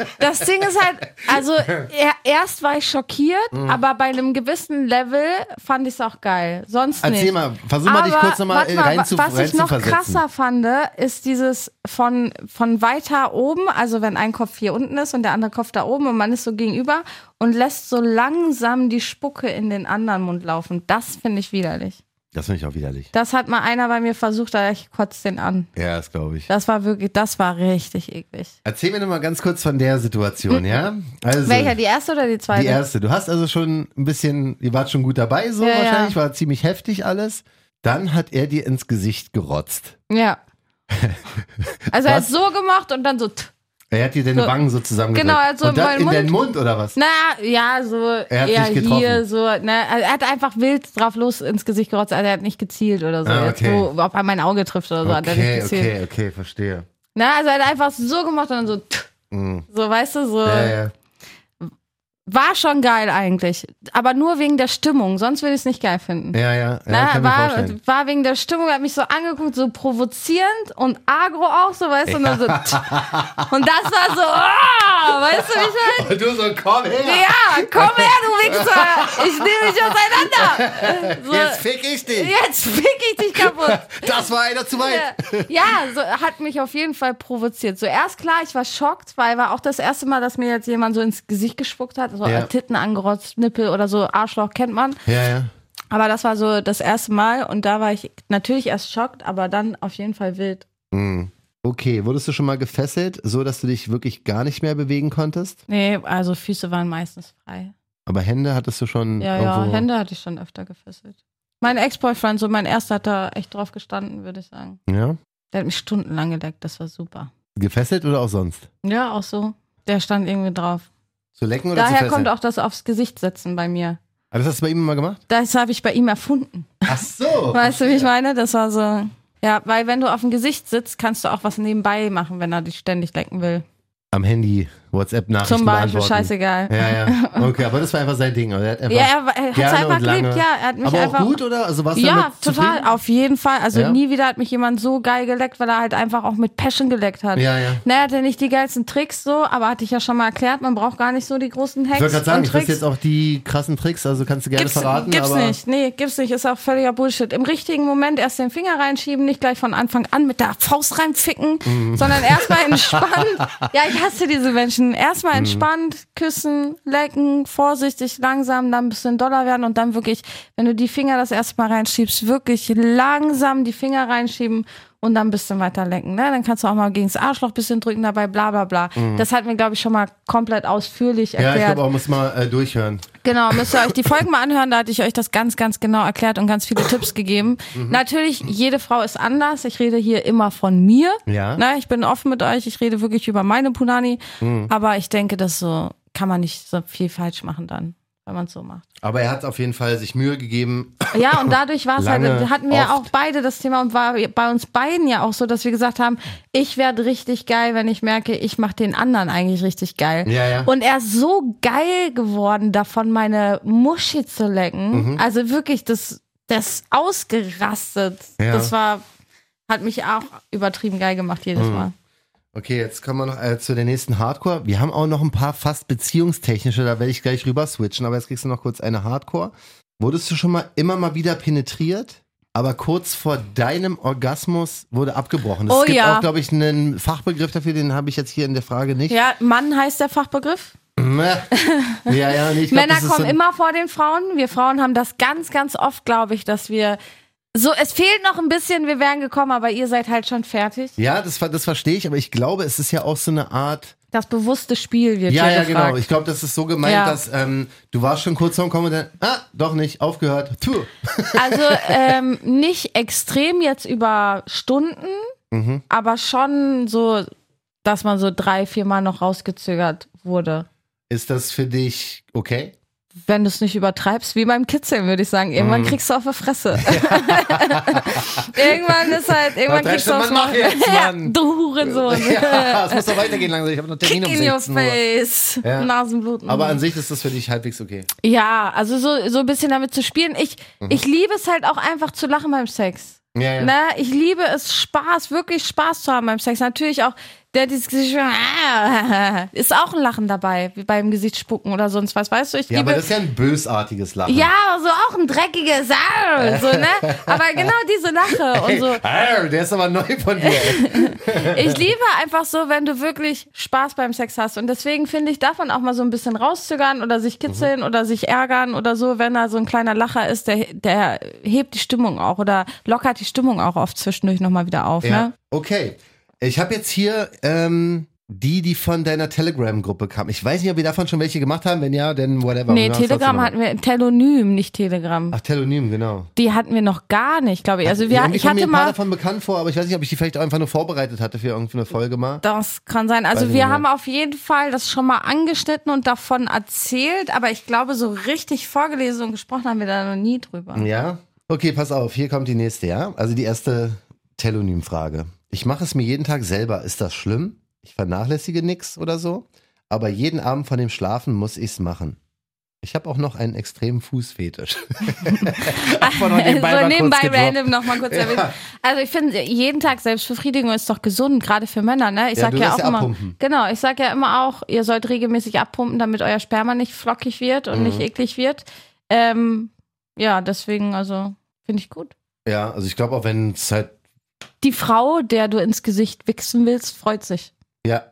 [SPEAKER 1] das Ding ist halt, also er, erst war ich schockiert,
[SPEAKER 2] Mhm.
[SPEAKER 1] aber bei einem gewissen Level fand ich es auch geil. Sonst nicht.
[SPEAKER 2] Erzähl mal, versuch mal dich kurz nochmal
[SPEAKER 1] mal,
[SPEAKER 2] rein zu
[SPEAKER 1] Was ich noch krasser fand, ist dieses von, von weiter oben, also wenn ein Kopf hier unten ist und der andere Kopf da oben und man ist so gegenüber und lässt so langsam die Spucke in den anderen Mund laufen. Das finde ich widerlich.
[SPEAKER 2] Das finde ich auch widerlich.
[SPEAKER 1] Das hat mal einer bei mir versucht, da ich kotzt den an.
[SPEAKER 2] Ja, das glaube ich.
[SPEAKER 1] Das war wirklich, das war richtig eklig.
[SPEAKER 2] Erzähl mir nochmal ganz kurz von der Situation, ja? Also,
[SPEAKER 1] Welcher, die erste oder die zweite?
[SPEAKER 2] die erste. Du hast also schon ein bisschen, ihr wart schon gut dabei, so
[SPEAKER 1] Ja,
[SPEAKER 2] wahrscheinlich,
[SPEAKER 1] ja.
[SPEAKER 2] war ziemlich heftig alles. Dann hat er dir ins Gesicht gerotzt.
[SPEAKER 1] Ja. Also er hat
[SPEAKER 2] Was?
[SPEAKER 1] so gemacht und dann so. t-
[SPEAKER 2] Er hat dir deine
[SPEAKER 1] So.
[SPEAKER 2] Wangen so zusammengedrückt.
[SPEAKER 1] Genau, also
[SPEAKER 2] Und
[SPEAKER 1] mein
[SPEAKER 2] in
[SPEAKER 1] Mund-
[SPEAKER 2] den Mund oder was?
[SPEAKER 1] Na, ja, so
[SPEAKER 2] hat
[SPEAKER 1] eher hier, so, ne, also er hat einfach wild drauf los ins Gesicht gerotzt, also er hat nicht gezielt oder so.
[SPEAKER 2] Ah,
[SPEAKER 1] Jetzt,
[SPEAKER 2] okay.
[SPEAKER 1] wo, ob er mein Auge trifft oder so, hat er nicht
[SPEAKER 2] Okay,
[SPEAKER 1] gezielt.
[SPEAKER 2] okay, okay, verstehe.
[SPEAKER 1] Na, also er hat einfach so gemacht und dann so, t-
[SPEAKER 2] Mhm.
[SPEAKER 1] so, weißt du, so.
[SPEAKER 2] Ja, ja.
[SPEAKER 1] War schon geil eigentlich. Aber nur wegen der Stimmung, sonst würde ich es nicht geil finden.
[SPEAKER 2] Ja, ja, ja
[SPEAKER 1] Na, war, war wegen der Stimmung, er hat mich so angeguckt, so provozierend und agro auch, so, weißt du, und dann so, und das war so, oh, weißt du, wie ich meine?
[SPEAKER 2] Und du so, komm her,
[SPEAKER 1] Ja, komm her, du Wichser! Ich nehme dich auseinander! So,
[SPEAKER 2] jetzt fick ich dich.
[SPEAKER 1] jetzt fick ich dich kaputt!
[SPEAKER 2] Das war einer zu weit.
[SPEAKER 1] Ja, so hat mich auf jeden Fall provoziert. So erst klar, ich war schockt, weil war auch das erste Mal, dass mir jetzt jemand so ins Gesicht gespuckt hat. So
[SPEAKER 2] Ja.
[SPEAKER 1] Titten angerotzt, Nippel oder so, Arschloch kennt man.
[SPEAKER 2] Ja, ja.
[SPEAKER 1] Aber das war so das erste Mal und da war ich natürlich erst schockt, aber dann auf jeden Fall wild.
[SPEAKER 2] Mhm. Okay, wurdest du schon mal gefesselt, so dass du dich wirklich gar nicht mehr bewegen konntest?
[SPEAKER 1] Nee, also Füße waren meistens frei.
[SPEAKER 2] Aber Hände hattest du schon
[SPEAKER 1] Ja, ja? Hände hatte ich schon öfter gefesselt. Mein Ex-Boyfriend, so mein erster, hat da echt drauf gestanden, würde ich sagen.
[SPEAKER 2] Ja.
[SPEAKER 1] Der hat mich stundenlang geleckt, das war super.
[SPEAKER 2] Gefesselt oder auch sonst?
[SPEAKER 1] Ja, auch so. Der stand irgendwie drauf.
[SPEAKER 2] Zu lecken oder zu
[SPEAKER 1] Daher
[SPEAKER 2] fesseln?
[SPEAKER 1] kommt auch das aufs Gesicht setzen bei mir.
[SPEAKER 2] Ah, das hast du bei ihm immer gemacht?
[SPEAKER 1] Das habe ich bei ihm erfunden.
[SPEAKER 2] Ach so.
[SPEAKER 1] Weißt du, wie ich meine? Das war so. Ja, weil wenn du auf dem Gesicht sitzt, kannst du auch was nebenbei machen, wenn er dich ständig lecken will.
[SPEAKER 2] Am Handy, WhatsApp-Nachrichten
[SPEAKER 1] Zum Beispiel, scheißegal.
[SPEAKER 2] Ja, ja. Okay, aber das war einfach sein Ding. Also er hat einfach
[SPEAKER 1] Ja, er, er hat es
[SPEAKER 2] gerne
[SPEAKER 1] einfach
[SPEAKER 2] und lange.
[SPEAKER 1] ja. Er hat mich
[SPEAKER 2] aber
[SPEAKER 1] einfach.
[SPEAKER 2] auch gut, oder? Also warst
[SPEAKER 1] Ja, total,
[SPEAKER 2] zufrieden?
[SPEAKER 1] auf jeden Fall. Also
[SPEAKER 2] Ja?
[SPEAKER 1] nie wieder hat mich jemand so geil geleckt, weil er halt einfach auch mit Passion geleckt hat.
[SPEAKER 2] Ja, ja.
[SPEAKER 1] Na, er hatte nicht die geilsten Tricks so, aber hatte ich ja schon mal erklärt, man braucht gar nicht so die großen Hacks
[SPEAKER 2] Ich wollte gerade sagen, ich weiß jetzt auch die krassen Tricks, also kannst du gerne
[SPEAKER 1] Gibt's,
[SPEAKER 2] verraten.
[SPEAKER 1] gibt's
[SPEAKER 2] aber
[SPEAKER 1] nicht. Nee, gibt's nicht. Ist auch völliger Bullshit. Im richtigen Moment erst den Finger reinschieben, nicht gleich von Anfang an mit der Faust reinficken,
[SPEAKER 2] Mhm.
[SPEAKER 1] sondern erstmal entspannt. ja, ich hasse diese Menschen. Erstmal
[SPEAKER 2] Mhm.
[SPEAKER 1] entspannt, küssen, lecken, vorsichtig, langsam, dann ein bisschen doller werden und dann wirklich, wenn du die Finger das erste Mal reinschiebst, wirklich langsam die Finger reinschieben und dann ein bisschen weiter lecken. Ne? Dann kannst du auch mal gegen das Arschloch ein bisschen drücken dabei, bla bla bla. Das hat mir, glaube ich, schon mal komplett ausführlich
[SPEAKER 2] Mhm. ja,
[SPEAKER 1] erklärt.
[SPEAKER 2] ich glaube auch, muss mal äh, durchhören.
[SPEAKER 1] Genau, müsst ihr euch die Folgen mal anhören, da hatte ich euch das ganz, ganz genau erklärt und ganz viele Tipps gegeben.
[SPEAKER 2] Mhm.
[SPEAKER 1] Natürlich, jede Frau ist anders. Ich rede hier immer von mir.
[SPEAKER 2] Ja.
[SPEAKER 1] Ne, ich bin offen mit euch, ich rede wirklich über meine Punani.
[SPEAKER 2] Mhm.
[SPEAKER 1] Aber ich denke, das so kann man nicht so viel falsch machen dann, wenn man es so macht.
[SPEAKER 2] Aber er hat auf jeden Fall sich Mühe gegeben.
[SPEAKER 1] Ja, und dadurch war es halt, hatten wir ja auch beide das Thema und war bei uns beiden ja auch so, dass wir gesagt haben, ich werde richtig geil, wenn ich merke, ich mache den anderen eigentlich richtig geil.
[SPEAKER 2] Ja, ja.
[SPEAKER 1] Und er ist so geil geworden, davon meine Muschi zu lecken.
[SPEAKER 2] Mhm.
[SPEAKER 1] Also wirklich, das, das ausgerastet.
[SPEAKER 2] Ja.
[SPEAKER 1] Das war, hat mich auch übertrieben geil gemacht jedes
[SPEAKER 2] Mhm.
[SPEAKER 1] Mal.
[SPEAKER 2] Okay, jetzt kommen wir noch äh, zu der nächsten Hardcore. Wir haben auch noch ein paar fast beziehungstechnische, da werde ich gleich rüber switchen, aber jetzt kriegst du noch kurz eine Hardcore. Wurdest du schon mal immer mal wieder penetriert? Aber kurz vor deinem Orgasmus wurde abgebrochen. Es
[SPEAKER 1] Oh
[SPEAKER 2] gibt
[SPEAKER 1] ja.
[SPEAKER 2] auch, glaube ich, einen Fachbegriff dafür, den habe ich jetzt hier in der Frage nicht.
[SPEAKER 1] Ja, Mann heißt der Fachbegriff.
[SPEAKER 2] ja, ja, nee, glaub,
[SPEAKER 1] Männer kommen
[SPEAKER 2] so
[SPEAKER 1] immer vor den Frauen. Wir Frauen haben das ganz, ganz oft, glaube ich, dass wir so, es fehlt noch ein bisschen, wir wären gekommen, aber ihr seid halt schon fertig.
[SPEAKER 2] Ja, das, das verstehe ich, aber ich glaube, es ist ja auch so eine Art.
[SPEAKER 1] Das bewusste Spiel wird
[SPEAKER 2] Ja, ja,
[SPEAKER 1] gefragt.
[SPEAKER 2] genau. Ich glaube, das ist so gemeint,
[SPEAKER 1] Ja.
[SPEAKER 2] dass ähm, du warst schon kurz vorm Kommen und dann, ah, doch nicht, aufgehört. Puh.
[SPEAKER 1] Also ähm, nicht extrem jetzt über Stunden,
[SPEAKER 2] Mhm.
[SPEAKER 1] aber schon so, dass man so drei, vier Mal noch rausgezögert wurde.
[SPEAKER 2] Ist das für dich okay?
[SPEAKER 1] Wenn du es nicht übertreibst, wie beim Kitzeln, würde ich sagen.
[SPEAKER 2] Mhm.
[SPEAKER 1] Irgendwann kriegst du auf die Fresse. irgendwann ist halt, irgendwann
[SPEAKER 2] Na,
[SPEAKER 1] kriegst du aufs Maul. Ja, du Hurensohn.
[SPEAKER 2] ja, es muss doch weitergehen langsam. Ich habe noch Termin
[SPEAKER 1] Kick
[SPEAKER 2] um
[SPEAKER 1] in your
[SPEAKER 2] 16 Uhr.
[SPEAKER 1] face.
[SPEAKER 2] Ja.
[SPEAKER 1] Nasenbluten.
[SPEAKER 2] Aber an sich ist das für dich halbwegs okay.
[SPEAKER 1] ja, also so, so ein bisschen damit zu spielen. Ich,
[SPEAKER 2] Mhm.
[SPEAKER 1] ich liebe es halt auch einfach zu lachen beim Sex.
[SPEAKER 2] Ja, ja.
[SPEAKER 1] Ne, ich liebe es, Spaß, wirklich Spaß zu haben beim Sex. Natürlich auch, der dieses Gesicht, ist auch ein Lachen dabei, wie beim Gesicht spucken oder sonst was, weißt du? Ich
[SPEAKER 2] Ja, aber
[SPEAKER 1] liebe,
[SPEAKER 2] das ist ja ein bösartiges Lachen.
[SPEAKER 1] ja, so auch ein dreckiges, ah, so, ne? Aber genau diese Lache und so.
[SPEAKER 2] Arr, der ist aber neu von dir.
[SPEAKER 1] Ich liebe einfach so, wenn du wirklich Spaß beim Sex hast. Und deswegen finde ich, darf man auch mal so ein bisschen rauszögern oder sich kitzeln oder sich ärgern oder so, wenn da so ein kleiner Lacher ist, der, der hebt die Stimmung auch oder lockert die Stimmung auch oft zwischendurch nochmal wieder auf,
[SPEAKER 2] ja.
[SPEAKER 1] ne?
[SPEAKER 2] Okay. Ich habe jetzt hier ähm, Die, die von deiner Telegram-Gruppe kamen. Ich weiß nicht, ob wir davon schon welche gemacht haben. Wenn ja, dann whatever.
[SPEAKER 1] Nee, Telegram hatten wir, Telonym, nicht Telegram.
[SPEAKER 2] Ach, Telonym, genau.
[SPEAKER 1] Die hatten wir noch gar nicht, glaube ich. Also wir,
[SPEAKER 2] Irgendwie
[SPEAKER 1] ich
[SPEAKER 2] kommen mir
[SPEAKER 1] hatte
[SPEAKER 2] ein paar
[SPEAKER 1] mal,
[SPEAKER 2] davon bekannt vor, aber ich weiß nicht, ob ich die vielleicht auch einfach nur vorbereitet hatte für irgendeine Folge mal.
[SPEAKER 1] das kann sein. Also
[SPEAKER 2] Weiß
[SPEAKER 1] wir haben auf jeden Fall das schon mal angeschnitten und davon erzählt, aber ich glaube, so richtig vorgelesen und gesprochen haben wir da noch nie drüber.
[SPEAKER 2] Ja? Okay, pass auf, hier kommt die nächste, ja? Also die erste Telonym-Frage. Ich mache es mir jeden Tag selber. Ist das schlimm? Ich vernachlässige nichts oder so. Aber jeden Abend von dem Schlafen muss ich es machen. Ich habe auch noch einen extremen Fußfetisch. Nebenbei
[SPEAKER 1] so nebenbei
[SPEAKER 2] gedroppt.
[SPEAKER 1] random nochmal kurz erwähnen. Also ich finde, jeden Tag Selbstbefriedigung ist doch gesund, gerade für Männer, ne? Ich
[SPEAKER 2] Ja,
[SPEAKER 1] sag ja auch
[SPEAKER 2] ja
[SPEAKER 1] immer,
[SPEAKER 2] abpumpen.
[SPEAKER 1] genau, ich sag ja immer auch, ihr sollt regelmäßig abpumpen, damit euer Sperma nicht flockig wird und
[SPEAKER 2] Mhm.
[SPEAKER 1] nicht eklig wird. Ähm, ja, deswegen, also finde ich gut.
[SPEAKER 2] Ja, also ich glaube auch, wenn es halt,
[SPEAKER 1] Die Frau, der du ins Gesicht wichsen willst, freut sich.
[SPEAKER 2] ja,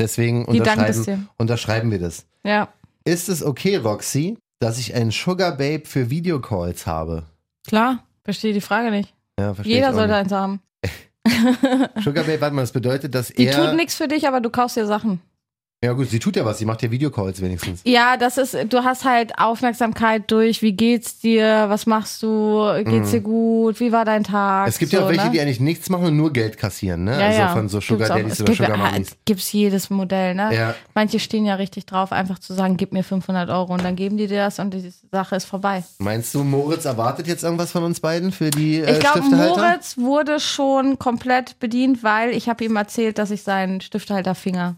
[SPEAKER 2] deswegen
[SPEAKER 1] Die
[SPEAKER 2] unterschreiben, unterschreiben wir das.
[SPEAKER 1] Ja,
[SPEAKER 2] Ist es okay, Roxy, dass ich einen Sugar Babe für Videocalls habe?
[SPEAKER 1] klar. Verstehe die Frage nicht.
[SPEAKER 2] Ja, verstehe
[SPEAKER 1] Jeder sollte
[SPEAKER 2] nicht.
[SPEAKER 1] eins haben.
[SPEAKER 2] Sugar Babe, warte mal, das bedeutet, dass
[SPEAKER 1] Die
[SPEAKER 2] er.
[SPEAKER 1] tut nichts für dich, aber du kaufst dir Sachen.
[SPEAKER 2] Ja gut, sie tut ja was, sie macht ja Videocalls wenigstens.
[SPEAKER 1] Ja, das ist, du hast halt Aufmerksamkeit durch, wie geht's dir, was machst du, geht's dir gut, wie war dein Tag?
[SPEAKER 2] Mhm. Es gibt
[SPEAKER 1] so,
[SPEAKER 2] ja auch welche,
[SPEAKER 1] ne?
[SPEAKER 2] die eigentlich nichts machen und nur Geld kassieren, ne?
[SPEAKER 1] ja,
[SPEAKER 2] also
[SPEAKER 1] ja.
[SPEAKER 2] von so Sugar. Daddies
[SPEAKER 1] Es
[SPEAKER 2] oder
[SPEAKER 1] gibt,
[SPEAKER 2] Sugar Mummies.
[SPEAKER 1] Gibt's jedes Modell, ne?
[SPEAKER 2] Ja,
[SPEAKER 1] Manche stehen ja richtig drauf, einfach zu sagen, gib mir 500 Euro und dann geben die dir das und die Sache ist vorbei.
[SPEAKER 2] meinst du, Moritz erwartet jetzt irgendwas von uns beiden für die äh,
[SPEAKER 1] Ich glaube? Moritz wurde schon komplett bedient, weil ich habe ihm erzählt, dass ich seinen Stifthalterfinger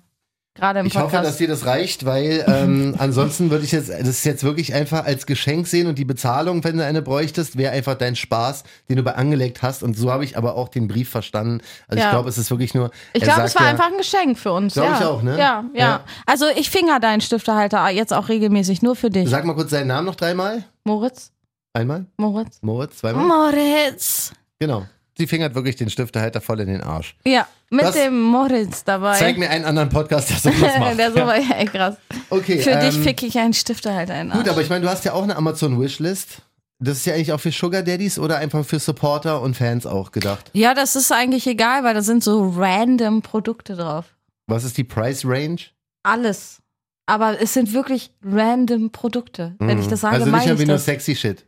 [SPEAKER 1] gerade im
[SPEAKER 2] Ich hoffe, dass
[SPEAKER 1] Podcast.
[SPEAKER 2] dir das reicht, weil ähm, ansonsten würde ich jetzt, das jetzt wirklich einfach als Geschenk sehen und die Bezahlung, wenn du eine bräuchtest, wäre einfach dein Spaß, den du bei angelegt hast. Und so habe ich aber auch den Brief verstanden. Also ich
[SPEAKER 1] Ja.
[SPEAKER 2] glaube, es ist wirklich nur.
[SPEAKER 1] ich glaube, es war
[SPEAKER 2] ja,
[SPEAKER 1] einfach ein Geschenk für uns.
[SPEAKER 2] Glaub
[SPEAKER 1] ja.
[SPEAKER 2] ich auch, ne?
[SPEAKER 1] Ja, ja,
[SPEAKER 2] Ja.
[SPEAKER 1] Also ich finger deinen Stiftehalter jetzt auch regelmäßig, nur für dich.
[SPEAKER 2] Sag mal kurz seinen Namen noch dreimal.
[SPEAKER 1] Moritz?
[SPEAKER 2] Einmal?
[SPEAKER 1] Moritz?
[SPEAKER 2] Moritz? Zweimal?
[SPEAKER 1] Moritz.
[SPEAKER 2] Genau. Sie fingert wirklich den Stiftehalter voll in den Arsch.
[SPEAKER 1] Ja, mit
[SPEAKER 2] Das-
[SPEAKER 1] dem Moritz dabei.
[SPEAKER 2] Zeig mir einen anderen Podcast, der sowas macht.
[SPEAKER 1] Der so war ja echt krass.
[SPEAKER 2] Okay,
[SPEAKER 1] Für dich
[SPEAKER 2] ähm,
[SPEAKER 1] fick ich einen Stiftehalter in den Arsch.
[SPEAKER 2] Gut, aber ich meine, du hast ja auch eine Amazon-Wishlist. Das ist ja eigentlich auch für Sugar Daddies oder einfach für Supporter und Fans auch gedacht.
[SPEAKER 1] ja, das ist eigentlich egal, weil da sind so random Produkte drauf.
[SPEAKER 2] Was ist die Price Range?
[SPEAKER 1] Alles. Aber es sind wirklich random Produkte. Wenn ich das sage,
[SPEAKER 2] also nicht
[SPEAKER 1] meine ich
[SPEAKER 2] nur
[SPEAKER 1] das.
[SPEAKER 2] sexy Shit.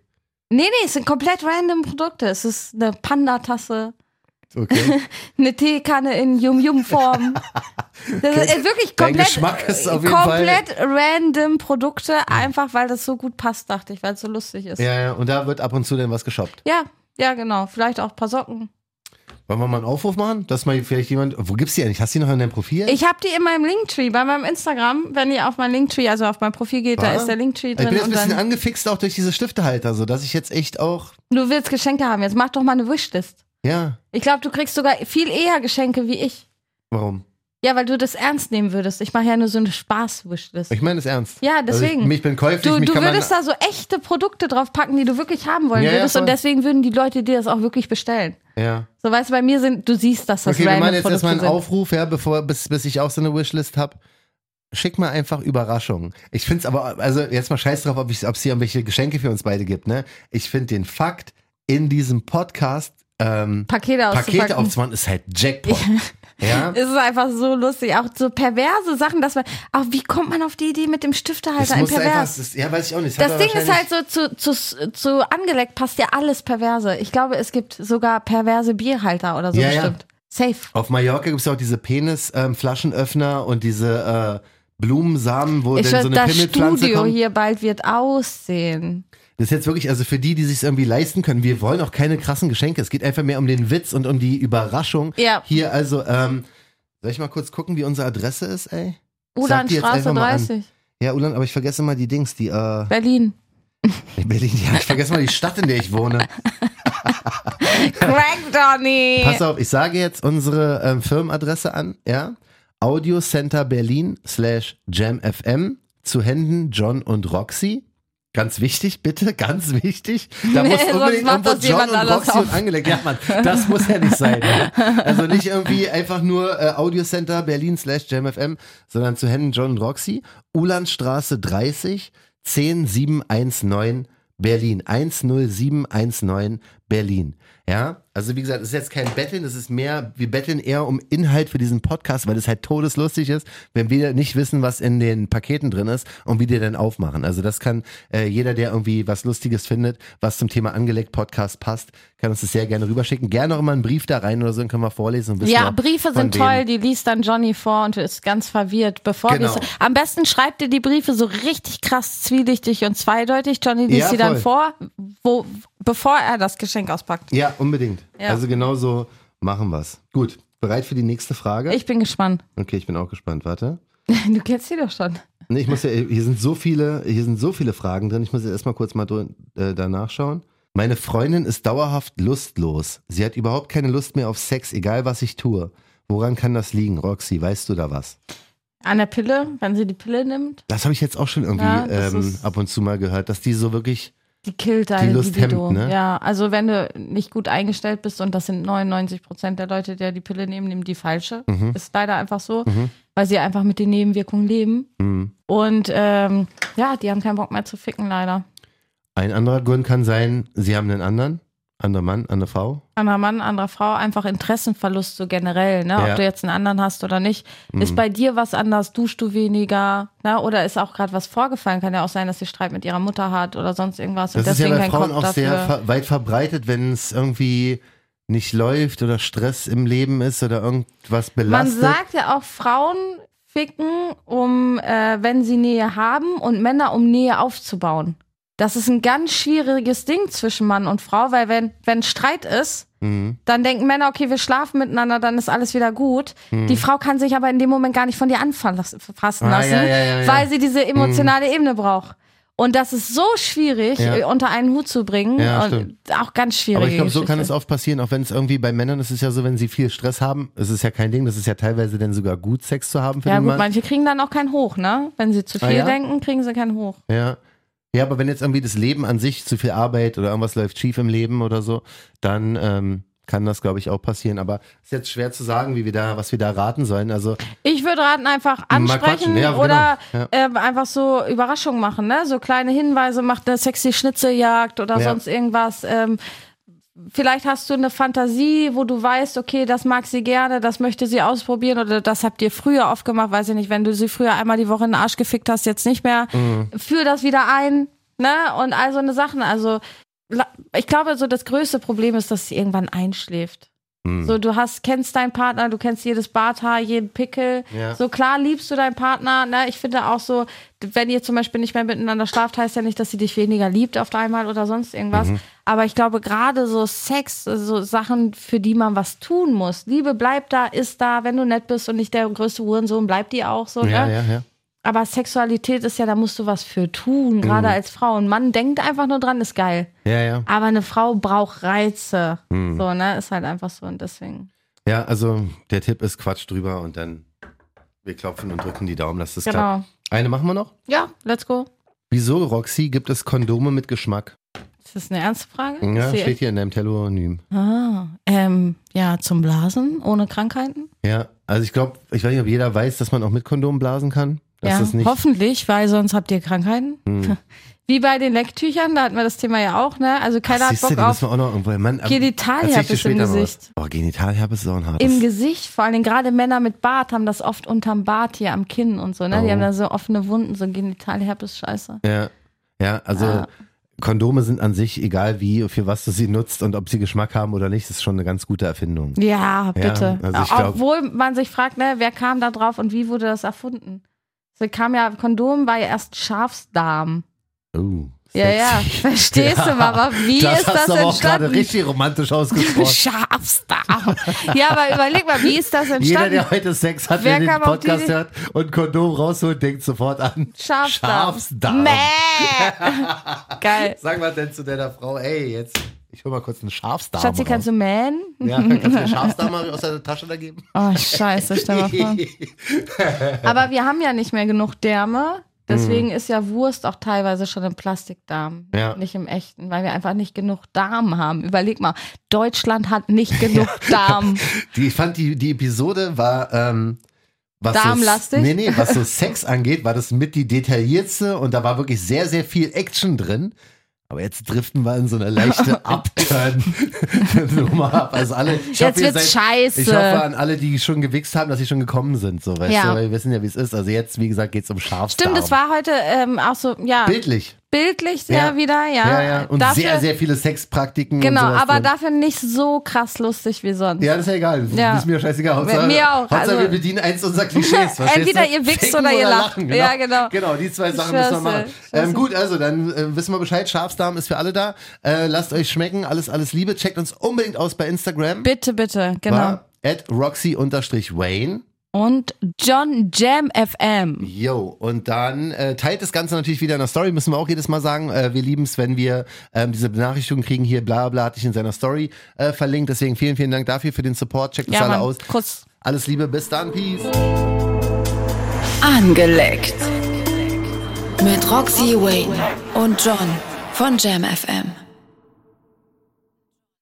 [SPEAKER 1] Nee, nee, es sind komplett random Produkte. Es ist eine Panda-Tasse,
[SPEAKER 2] Okay.
[SPEAKER 1] eine Teekanne in Yum-Yum-Form. Das ist äh, wirklich komplett,
[SPEAKER 2] jeden Fall-
[SPEAKER 1] komplett random Produkte, einfach weil das so gut passt, dachte ich, weil es so lustig ist.
[SPEAKER 2] ja, ja, und da wird ab und zu dann was geshoppt.
[SPEAKER 1] Ja, ja, genau. Vielleicht auch ein paar Socken.
[SPEAKER 2] Wollen wir mal einen Aufruf machen? Dass mal vielleicht jemand. Wo gibt's die eigentlich? Hast du die noch in deinem Profil?
[SPEAKER 1] Ich habe die in meinem Linktree, bei meinem Instagram. Wenn ihr auf mein Linktree, also auf mein Profil geht, da
[SPEAKER 2] Ah.
[SPEAKER 1] ist der Linktree
[SPEAKER 2] ich bin
[SPEAKER 1] drin.
[SPEAKER 2] jetzt ein bisschen angefixt auch durch diese Stiftehalter, so dass ich jetzt echt auch.
[SPEAKER 1] du willst Geschenke haben. Jetzt mach doch mal eine Wishlist.
[SPEAKER 2] Ja,
[SPEAKER 1] Ich glaube, du kriegst sogar viel eher Geschenke wie ich.
[SPEAKER 2] warum?
[SPEAKER 1] Ja, weil du das ernst nehmen würdest. Ich mache ja nur so eine Spaß-Wishlist.
[SPEAKER 2] Ich meine das ernst.
[SPEAKER 1] Ja, deswegen.
[SPEAKER 2] Also ich, ich bin käuflich,
[SPEAKER 1] Du, du würdest da so echte Produkte drauf packen, die du wirklich haben wollen
[SPEAKER 2] Ja, ja,
[SPEAKER 1] würdest. und
[SPEAKER 2] voll.
[SPEAKER 1] deswegen würden die Leute dir das auch wirklich bestellen.
[SPEAKER 2] Ja.
[SPEAKER 1] So, weißt du, bei mir sind, du siehst, dass das
[SPEAKER 2] Okay, wir
[SPEAKER 1] random
[SPEAKER 2] machen jetzt
[SPEAKER 1] Produkte
[SPEAKER 2] erstmal einen
[SPEAKER 1] sind.
[SPEAKER 2] Aufruf, ja, bevor, bis, bis ich auch so eine Wishlist habe. Schick mal einfach Überraschungen. Ich finde es aber, also jetzt mal scheiß drauf, ob es hier irgendwelche Geschenke für uns beide gibt, ne? Ich finde den Fakt, in diesem Podcast ähm,
[SPEAKER 1] Pakete.
[SPEAKER 2] Pakete aufzumachen, ist halt Jackpot. ja?
[SPEAKER 1] Es ist einfach so lustig. Auch so perverse Sachen, dass man. Auch wie kommt man auf die Idee mit dem Stiftehalter
[SPEAKER 2] Das
[SPEAKER 1] in
[SPEAKER 2] muss einfach,
[SPEAKER 1] pervers?
[SPEAKER 2] das, ja, weiß ich auch nicht.
[SPEAKER 1] Das
[SPEAKER 2] hat
[SPEAKER 1] Ding ist halt so, zu, zu, zu angeleckt passt ja alles perverse. Ich glaube, es gibt sogar perverse Bierhalter oder so
[SPEAKER 2] Ja, ja.
[SPEAKER 1] bestimmt. Safe.
[SPEAKER 2] Auf Mallorca gibt es ja auch diese Penis-Flaschenöffner und diese äh, Blumensamen, wo
[SPEAKER 1] Ich
[SPEAKER 2] dann so eine
[SPEAKER 1] das
[SPEAKER 2] Pimmelpflanze
[SPEAKER 1] Studio
[SPEAKER 2] kommt.
[SPEAKER 1] hier bald wird aussehen.
[SPEAKER 2] Das ist jetzt wirklich, also für die, die sich irgendwie leisten können, wir wollen auch keine krassen Geschenke. Es geht einfach mehr um den Witz und um die Überraschung.
[SPEAKER 1] Ja.
[SPEAKER 2] Hier, also, ähm, soll ich mal kurz gucken, wie unsere Adresse ist, ey?
[SPEAKER 1] Ulanstraße
[SPEAKER 2] einfach mal an.
[SPEAKER 1] 30.
[SPEAKER 2] Ja, Ulan, aber ich vergesse immer die Dings, die, äh,
[SPEAKER 1] Berlin.
[SPEAKER 2] in Berlin, ja, ich vergesse mal die Stadt, in der ich wohne.
[SPEAKER 1] Crack Donny.
[SPEAKER 2] Pass auf, ich sage jetzt unsere ähm, Firmenadresse an, ja? Audio Center Berlin slash JamFM zu Händen John und Roxy. Ganz wichtig, bitte, ganz wichtig. Da
[SPEAKER 1] Nee,
[SPEAKER 2] muss
[SPEAKER 1] sonst
[SPEAKER 2] unbedingt irgendwo
[SPEAKER 1] das
[SPEAKER 2] John
[SPEAKER 1] jemand
[SPEAKER 2] und Roxy und angelegt. Ja, Mann, das muss ja nicht sein. Ja? Also nicht irgendwie einfach nur äh, Audio Center Berlin slash JamFM, sondern zu Händen John und Roxy. Ulandstraße 30 10719 Berlin 10719 Berlin. Ja, also wie gesagt, es ist jetzt kein Betteln, es ist mehr, wir betteln eher um Inhalt für diesen Podcast, weil es halt todeslustig ist, wenn wir nicht wissen, was in den Paketen drin ist und wie die denn aufmachen. Also das kann äh, jeder, der irgendwie was Lustiges findet, was zum Thema angelegt Podcast passt, kann uns das sehr gerne rüberschicken. Gerne auch immer einen Brief da rein oder so, dann können wir vorlesen. Und wissen
[SPEAKER 1] Ja,
[SPEAKER 2] wir,
[SPEAKER 1] Briefe sind
[SPEAKER 2] wem.
[SPEAKER 1] toll, die liest dann Johnny vor und ist ganz verwirrt. Bevor
[SPEAKER 2] Genau.
[SPEAKER 1] wir's- am besten schreibt ihr die Briefe so richtig krass zwielichtig und zweideutig. Johnny liest
[SPEAKER 2] Ja,
[SPEAKER 1] sie dann
[SPEAKER 2] voll.
[SPEAKER 1] vor, wo, bevor er das Geschenk auspackt.
[SPEAKER 2] Ja, unbedingt.
[SPEAKER 1] Ja.
[SPEAKER 2] Also genau so machen wir's. Gut, bereit für die nächste Frage?
[SPEAKER 1] Ich bin gespannt.
[SPEAKER 2] okay, ich bin auch gespannt. Warte.
[SPEAKER 1] Du kennst sie doch schon.
[SPEAKER 2] Nee, ich muss ja, hier sind so viele, hier sind so viele Fragen drin. Ich muss jetzt erstmal kurz mal äh, danach schauen. Meine Freundin ist dauerhaft lustlos. Sie hat überhaupt keine Lust mehr auf Sex, egal was ich tue. Woran kann das liegen, Roxy? Weißt du da was?
[SPEAKER 1] An der Pille, wenn sie die Pille nimmt,
[SPEAKER 2] Das habe ich jetzt auch schon irgendwie
[SPEAKER 1] Ja,
[SPEAKER 2] ähm, ab und zu mal gehört, dass die so wirklich.
[SPEAKER 1] Die killt dein
[SPEAKER 2] Lust
[SPEAKER 1] Libido.
[SPEAKER 2] hemmt, ne?
[SPEAKER 1] Ja, also wenn du nicht gut eingestellt bist und das sind 99 Prozent der Leute, die die Pille nehmen, nehmen die falsche.
[SPEAKER 2] Mhm.
[SPEAKER 1] Ist leider einfach so, weil sie einfach mit den Nebenwirkungen leben.
[SPEAKER 2] Mhm.
[SPEAKER 1] Und ähm, ja, die haben keinen Bock mehr zu ficken, leider.
[SPEAKER 2] Ein anderer Grund kann sein, sie haben einen anderen, anderer Mann, andere Frau.
[SPEAKER 1] Anderer Mann, anderer Frau, einfach Interessenverlust so generell, ne?
[SPEAKER 2] Ja.
[SPEAKER 1] Ob du jetzt einen anderen hast oder nicht. Ist bei dir was anders, duschst du weniger, ne? Oder ist auch gerade was vorgefallen? Kann ja auch sein, dass sie Streit mit ihrer Mutter hat oder sonst irgendwas
[SPEAKER 2] Das
[SPEAKER 1] und
[SPEAKER 2] ist ja bei Frauen auch sehr
[SPEAKER 1] dafür.
[SPEAKER 2] ver weit verbreitet, wenn es irgendwie nicht läuft oder Stress im Leben ist oder irgendwas
[SPEAKER 1] Man
[SPEAKER 2] belastet.
[SPEAKER 1] sagt ja auch, Frauen ficken, um, äh, wenn sie Nähe haben und Männer, um Nähe aufzubauen. Das ist ein ganz schwieriges Ding zwischen Mann und Frau, weil wenn, wenn Streit ist,
[SPEAKER 2] Mhm.
[SPEAKER 1] dann denken Männer, okay, wir schlafen miteinander, dann ist alles wieder gut. Die Frau kann sich aber in dem Moment gar nicht von dir anfassen fassen
[SPEAKER 2] Mhm. Ah,
[SPEAKER 1] lassen,
[SPEAKER 2] ja, ja, ja, ja.
[SPEAKER 1] weil sie diese emotionale Ebene braucht. Und das ist so schwierig,
[SPEAKER 2] Ja.
[SPEAKER 1] äh, unter einen Hut zu bringen.
[SPEAKER 2] Ja,
[SPEAKER 1] auch ganz schwierig.
[SPEAKER 2] Aber ich glaube, so kann es oft passieren, auch wenn es irgendwie bei Männern ist es ja so, wenn sie viel Stress haben, es ist ja kein Ding, das ist ja teilweise dann sogar gut, Sex zu haben für
[SPEAKER 1] Ja
[SPEAKER 2] den
[SPEAKER 1] gut,
[SPEAKER 2] Mann.
[SPEAKER 1] manche kriegen dann auch keinen Hoch, ne? Wenn sie zu
[SPEAKER 2] Ah,
[SPEAKER 1] viel
[SPEAKER 2] ja?
[SPEAKER 1] denken, kriegen sie keinen Hoch.
[SPEAKER 2] Ja. Ja, aber wenn jetzt irgendwie das Leben an sich zu viel Arbeit oder irgendwas läuft schief im Leben oder so, dann ähm, kann das, glaube ich, auch passieren. Aber ist jetzt schwer zu sagen, wie wir da, was wir da raten sollen. Also
[SPEAKER 1] Ich würde raten, einfach ansprechen
[SPEAKER 2] ja, genau.
[SPEAKER 1] oder
[SPEAKER 2] Ja.
[SPEAKER 1] ähm, einfach so Überraschungen machen, ne? So kleine Hinweise, macht eine sexy Schnitzeljagd oder
[SPEAKER 2] Ja.
[SPEAKER 1] sonst irgendwas. Ähm, vielleicht hast du eine Fantasie, wo du weißt, okay, das mag sie gerne, das möchte sie ausprobieren oder das habt ihr früher oft gemacht, weiß ich nicht, wenn du sie früher einmal die Woche in den Arsch gefickt hast, jetzt nicht mehr.
[SPEAKER 2] Mhm.
[SPEAKER 1] Führ das wieder ein, ne? Und all so eine Sachen. Also ich glaube, so das größte Problem ist, dass sie irgendwann einschläft.
[SPEAKER 2] hm.
[SPEAKER 1] So, du hast, kennst deinen Partner, du kennst jedes Barthaar, jeden Pickel.
[SPEAKER 2] Ja.
[SPEAKER 1] So klar liebst du deinen Partner. Ne? Ich finde auch so, wenn ihr zum Beispiel nicht mehr miteinander schlaft, heißt ja nicht, dass sie dich weniger liebt auf einmal oder sonst irgendwas.
[SPEAKER 2] Mhm.
[SPEAKER 1] Aber ich glaube, gerade so Sex, so Sachen, für die man was tun muss. Liebe bleibt da, ist da, wenn du nett bist und nicht der größte Hurensohn, bleibt die auch so.
[SPEAKER 2] ja,
[SPEAKER 1] ne?
[SPEAKER 2] ja, ja.
[SPEAKER 1] Aber Sexualität ist ja, da musst du was für tun, gerade
[SPEAKER 2] Mhm.
[SPEAKER 1] als Frau. Ein Mann denkt einfach nur dran, ist geil.
[SPEAKER 2] Ja, ja.
[SPEAKER 1] Aber eine Frau braucht Reize.
[SPEAKER 2] Mhm.
[SPEAKER 1] So, ne? Ist halt einfach so und deswegen.
[SPEAKER 2] Ja, also der Tipp ist Quatsch drüber und dann wir klopfen und drücken die Daumen, dass das klappt.
[SPEAKER 1] Genau.
[SPEAKER 2] Eine machen wir noch.
[SPEAKER 1] Ja, let's go.
[SPEAKER 2] Wieso, Roxy, gibt es Kondome mit Geschmack?
[SPEAKER 1] Ist das eine ernste Frage?
[SPEAKER 2] Ja,
[SPEAKER 1] die-
[SPEAKER 2] steht hier in deinem Telonym.
[SPEAKER 1] Ah, ähm, ja, zum Blasen, ohne Krankheiten.
[SPEAKER 2] Ja, also ich glaube, ich weiß nicht, ob jeder weiß, dass man auch mit Kondom blasen kann. Dass
[SPEAKER 1] ja,
[SPEAKER 2] das nicht.
[SPEAKER 1] hoffentlich, weil sonst habt ihr Krankheiten.
[SPEAKER 2] Hm.
[SPEAKER 1] Wie bei den Lecktüchern, da hatten wir das Thema ja auch, ne? Also keiner hat
[SPEAKER 2] Siehst du,
[SPEAKER 1] Bock
[SPEAKER 2] die
[SPEAKER 1] auf
[SPEAKER 2] auch noch irgendwo. Mann, dir
[SPEAKER 1] Genitalherpes im. Gesicht.
[SPEAKER 2] Oh, Genitalherpes ist auch ein hartes.
[SPEAKER 1] Im Gesicht, vor allem gerade Männer mit Bart haben das oft unterm Bart hier am Kinn und so, ne? Die
[SPEAKER 2] Oh.
[SPEAKER 1] haben da so offene Wunden, so Genitalherpes, scheiße.
[SPEAKER 2] Ja, ja, also
[SPEAKER 1] Ah.
[SPEAKER 2] Kondome sind an sich, egal wie, für was du sie nutzt und ob sie Geschmack haben oder nicht, ist schon eine ganz gute Erfindung.
[SPEAKER 1] Ja, bitte.
[SPEAKER 2] also ich glaub-
[SPEAKER 1] Obwohl man sich fragt, ne, wer kam da drauf und wie wurde das erfunden? So kam ja, Kondom war ja erst Schafsdarm.
[SPEAKER 2] Oh,
[SPEAKER 1] Ja, ja, verstehst du, Mama? Wie
[SPEAKER 2] das
[SPEAKER 1] ist
[SPEAKER 2] hast
[SPEAKER 1] das
[SPEAKER 2] du aber auch gerade
[SPEAKER 1] entstanden?
[SPEAKER 2] richtig romantisch ausgesprochen.
[SPEAKER 1] Schafsdarm. ja, aber überleg mal, wie ist das
[SPEAKER 2] Jeder,
[SPEAKER 1] entstanden?
[SPEAKER 2] der heute Sex hat,
[SPEAKER 1] Wer
[SPEAKER 2] der den Podcast hört und Kondom rausholt, denkt sofort an
[SPEAKER 1] Schafsdarm. Mäh. Geil.
[SPEAKER 2] Sag mal denn zu deiner Frau, ey, jetzt, ich hol mal kurz einen Schafsdarm
[SPEAKER 1] Schatzi, kannst du mähen?
[SPEAKER 2] ja, kannst du mir Schafsdarm mal aus der Tasche da geben?
[SPEAKER 1] Oh, scheiße, stell mal vor. Aber wir haben ja nicht mehr genug Därme. Deswegen ist ja Wurst auch teilweise schon im Plastikdarm,
[SPEAKER 2] Ja.
[SPEAKER 1] nicht im echten, weil wir einfach nicht genug Darm haben. Überleg mal, Deutschland hat nicht genug Darm.
[SPEAKER 2] Die, ich fand, die, die Episode war, ähm, was
[SPEAKER 1] Darmlastig?
[SPEAKER 2] So, nee, nee, was so Sex angeht, war das mit die detailliertste und da war wirklich sehr, sehr viel Action drin. Aber jetzt driften wir in so eine leichte Upturn-Nummer ab. Also alle, ich
[SPEAKER 1] Jetzt
[SPEAKER 2] hoffe,
[SPEAKER 1] wird's
[SPEAKER 2] seid,
[SPEAKER 1] scheiße.
[SPEAKER 2] Ich hoffe an alle, die schon gewichst haben, dass sie schon gekommen sind. So, weißt
[SPEAKER 1] Ja.
[SPEAKER 2] du, weil wir wissen ja, wie es ist. Also jetzt, wie gesagt, geht's um Schafsdarm.
[SPEAKER 1] Stimmt, es war heute ähm, auch so, ja,
[SPEAKER 2] bildlich.
[SPEAKER 1] Bildlich sehr
[SPEAKER 2] Ja.
[SPEAKER 1] wieder, ja.
[SPEAKER 2] Ja, ja. Und
[SPEAKER 1] dafür,
[SPEAKER 2] sehr, sehr viele Sexpraktiken.
[SPEAKER 1] Genau, aber
[SPEAKER 2] drin.
[SPEAKER 1] dafür nicht so krass lustig wie sonst.
[SPEAKER 2] Ja, das ist ja egal.
[SPEAKER 1] Ja.
[SPEAKER 2] Ist mir scheißegal. Hauptsache,
[SPEAKER 1] Mir auch,
[SPEAKER 2] Hauptsache,
[SPEAKER 1] also-
[SPEAKER 2] wir bedienen eins unserer Klischees.
[SPEAKER 1] Entweder ihr wichst
[SPEAKER 2] Ficken
[SPEAKER 1] oder ihr lacht.
[SPEAKER 2] lachen,
[SPEAKER 1] Ja, genau.
[SPEAKER 2] Genau, die zwei Sachen müssen wir machen. Ähm, gut, also dann äh, wissen wir Bescheid. Schafsdarm ist für alle da. Äh, lasst euch schmecken. Alles, alles Liebe. Checkt uns unbedingt aus bei Instagram.
[SPEAKER 1] Bitte, bitte, genau.
[SPEAKER 2] War At Roxy-Wayne.
[SPEAKER 1] Und John Jam FM.
[SPEAKER 2] Yo, und dann äh, teilt das Ganze natürlich wieder in der Story, müssen wir auch jedes Mal sagen. Äh, wir lieben es, wenn wir ähm, diese Benachrichtigung kriegen, hier bla bla, hat dich in seiner Story äh, verlinkt. Deswegen vielen, vielen Dank dafür, für den Support. Checkt uns
[SPEAKER 1] Ja,
[SPEAKER 2] alle
[SPEAKER 1] Mann.
[SPEAKER 2] aus.
[SPEAKER 1] Kuss.
[SPEAKER 2] Alles Liebe, bis dann, Peace.
[SPEAKER 3] Angeleckt. Mit Roxy Wayne und John von Jam FM.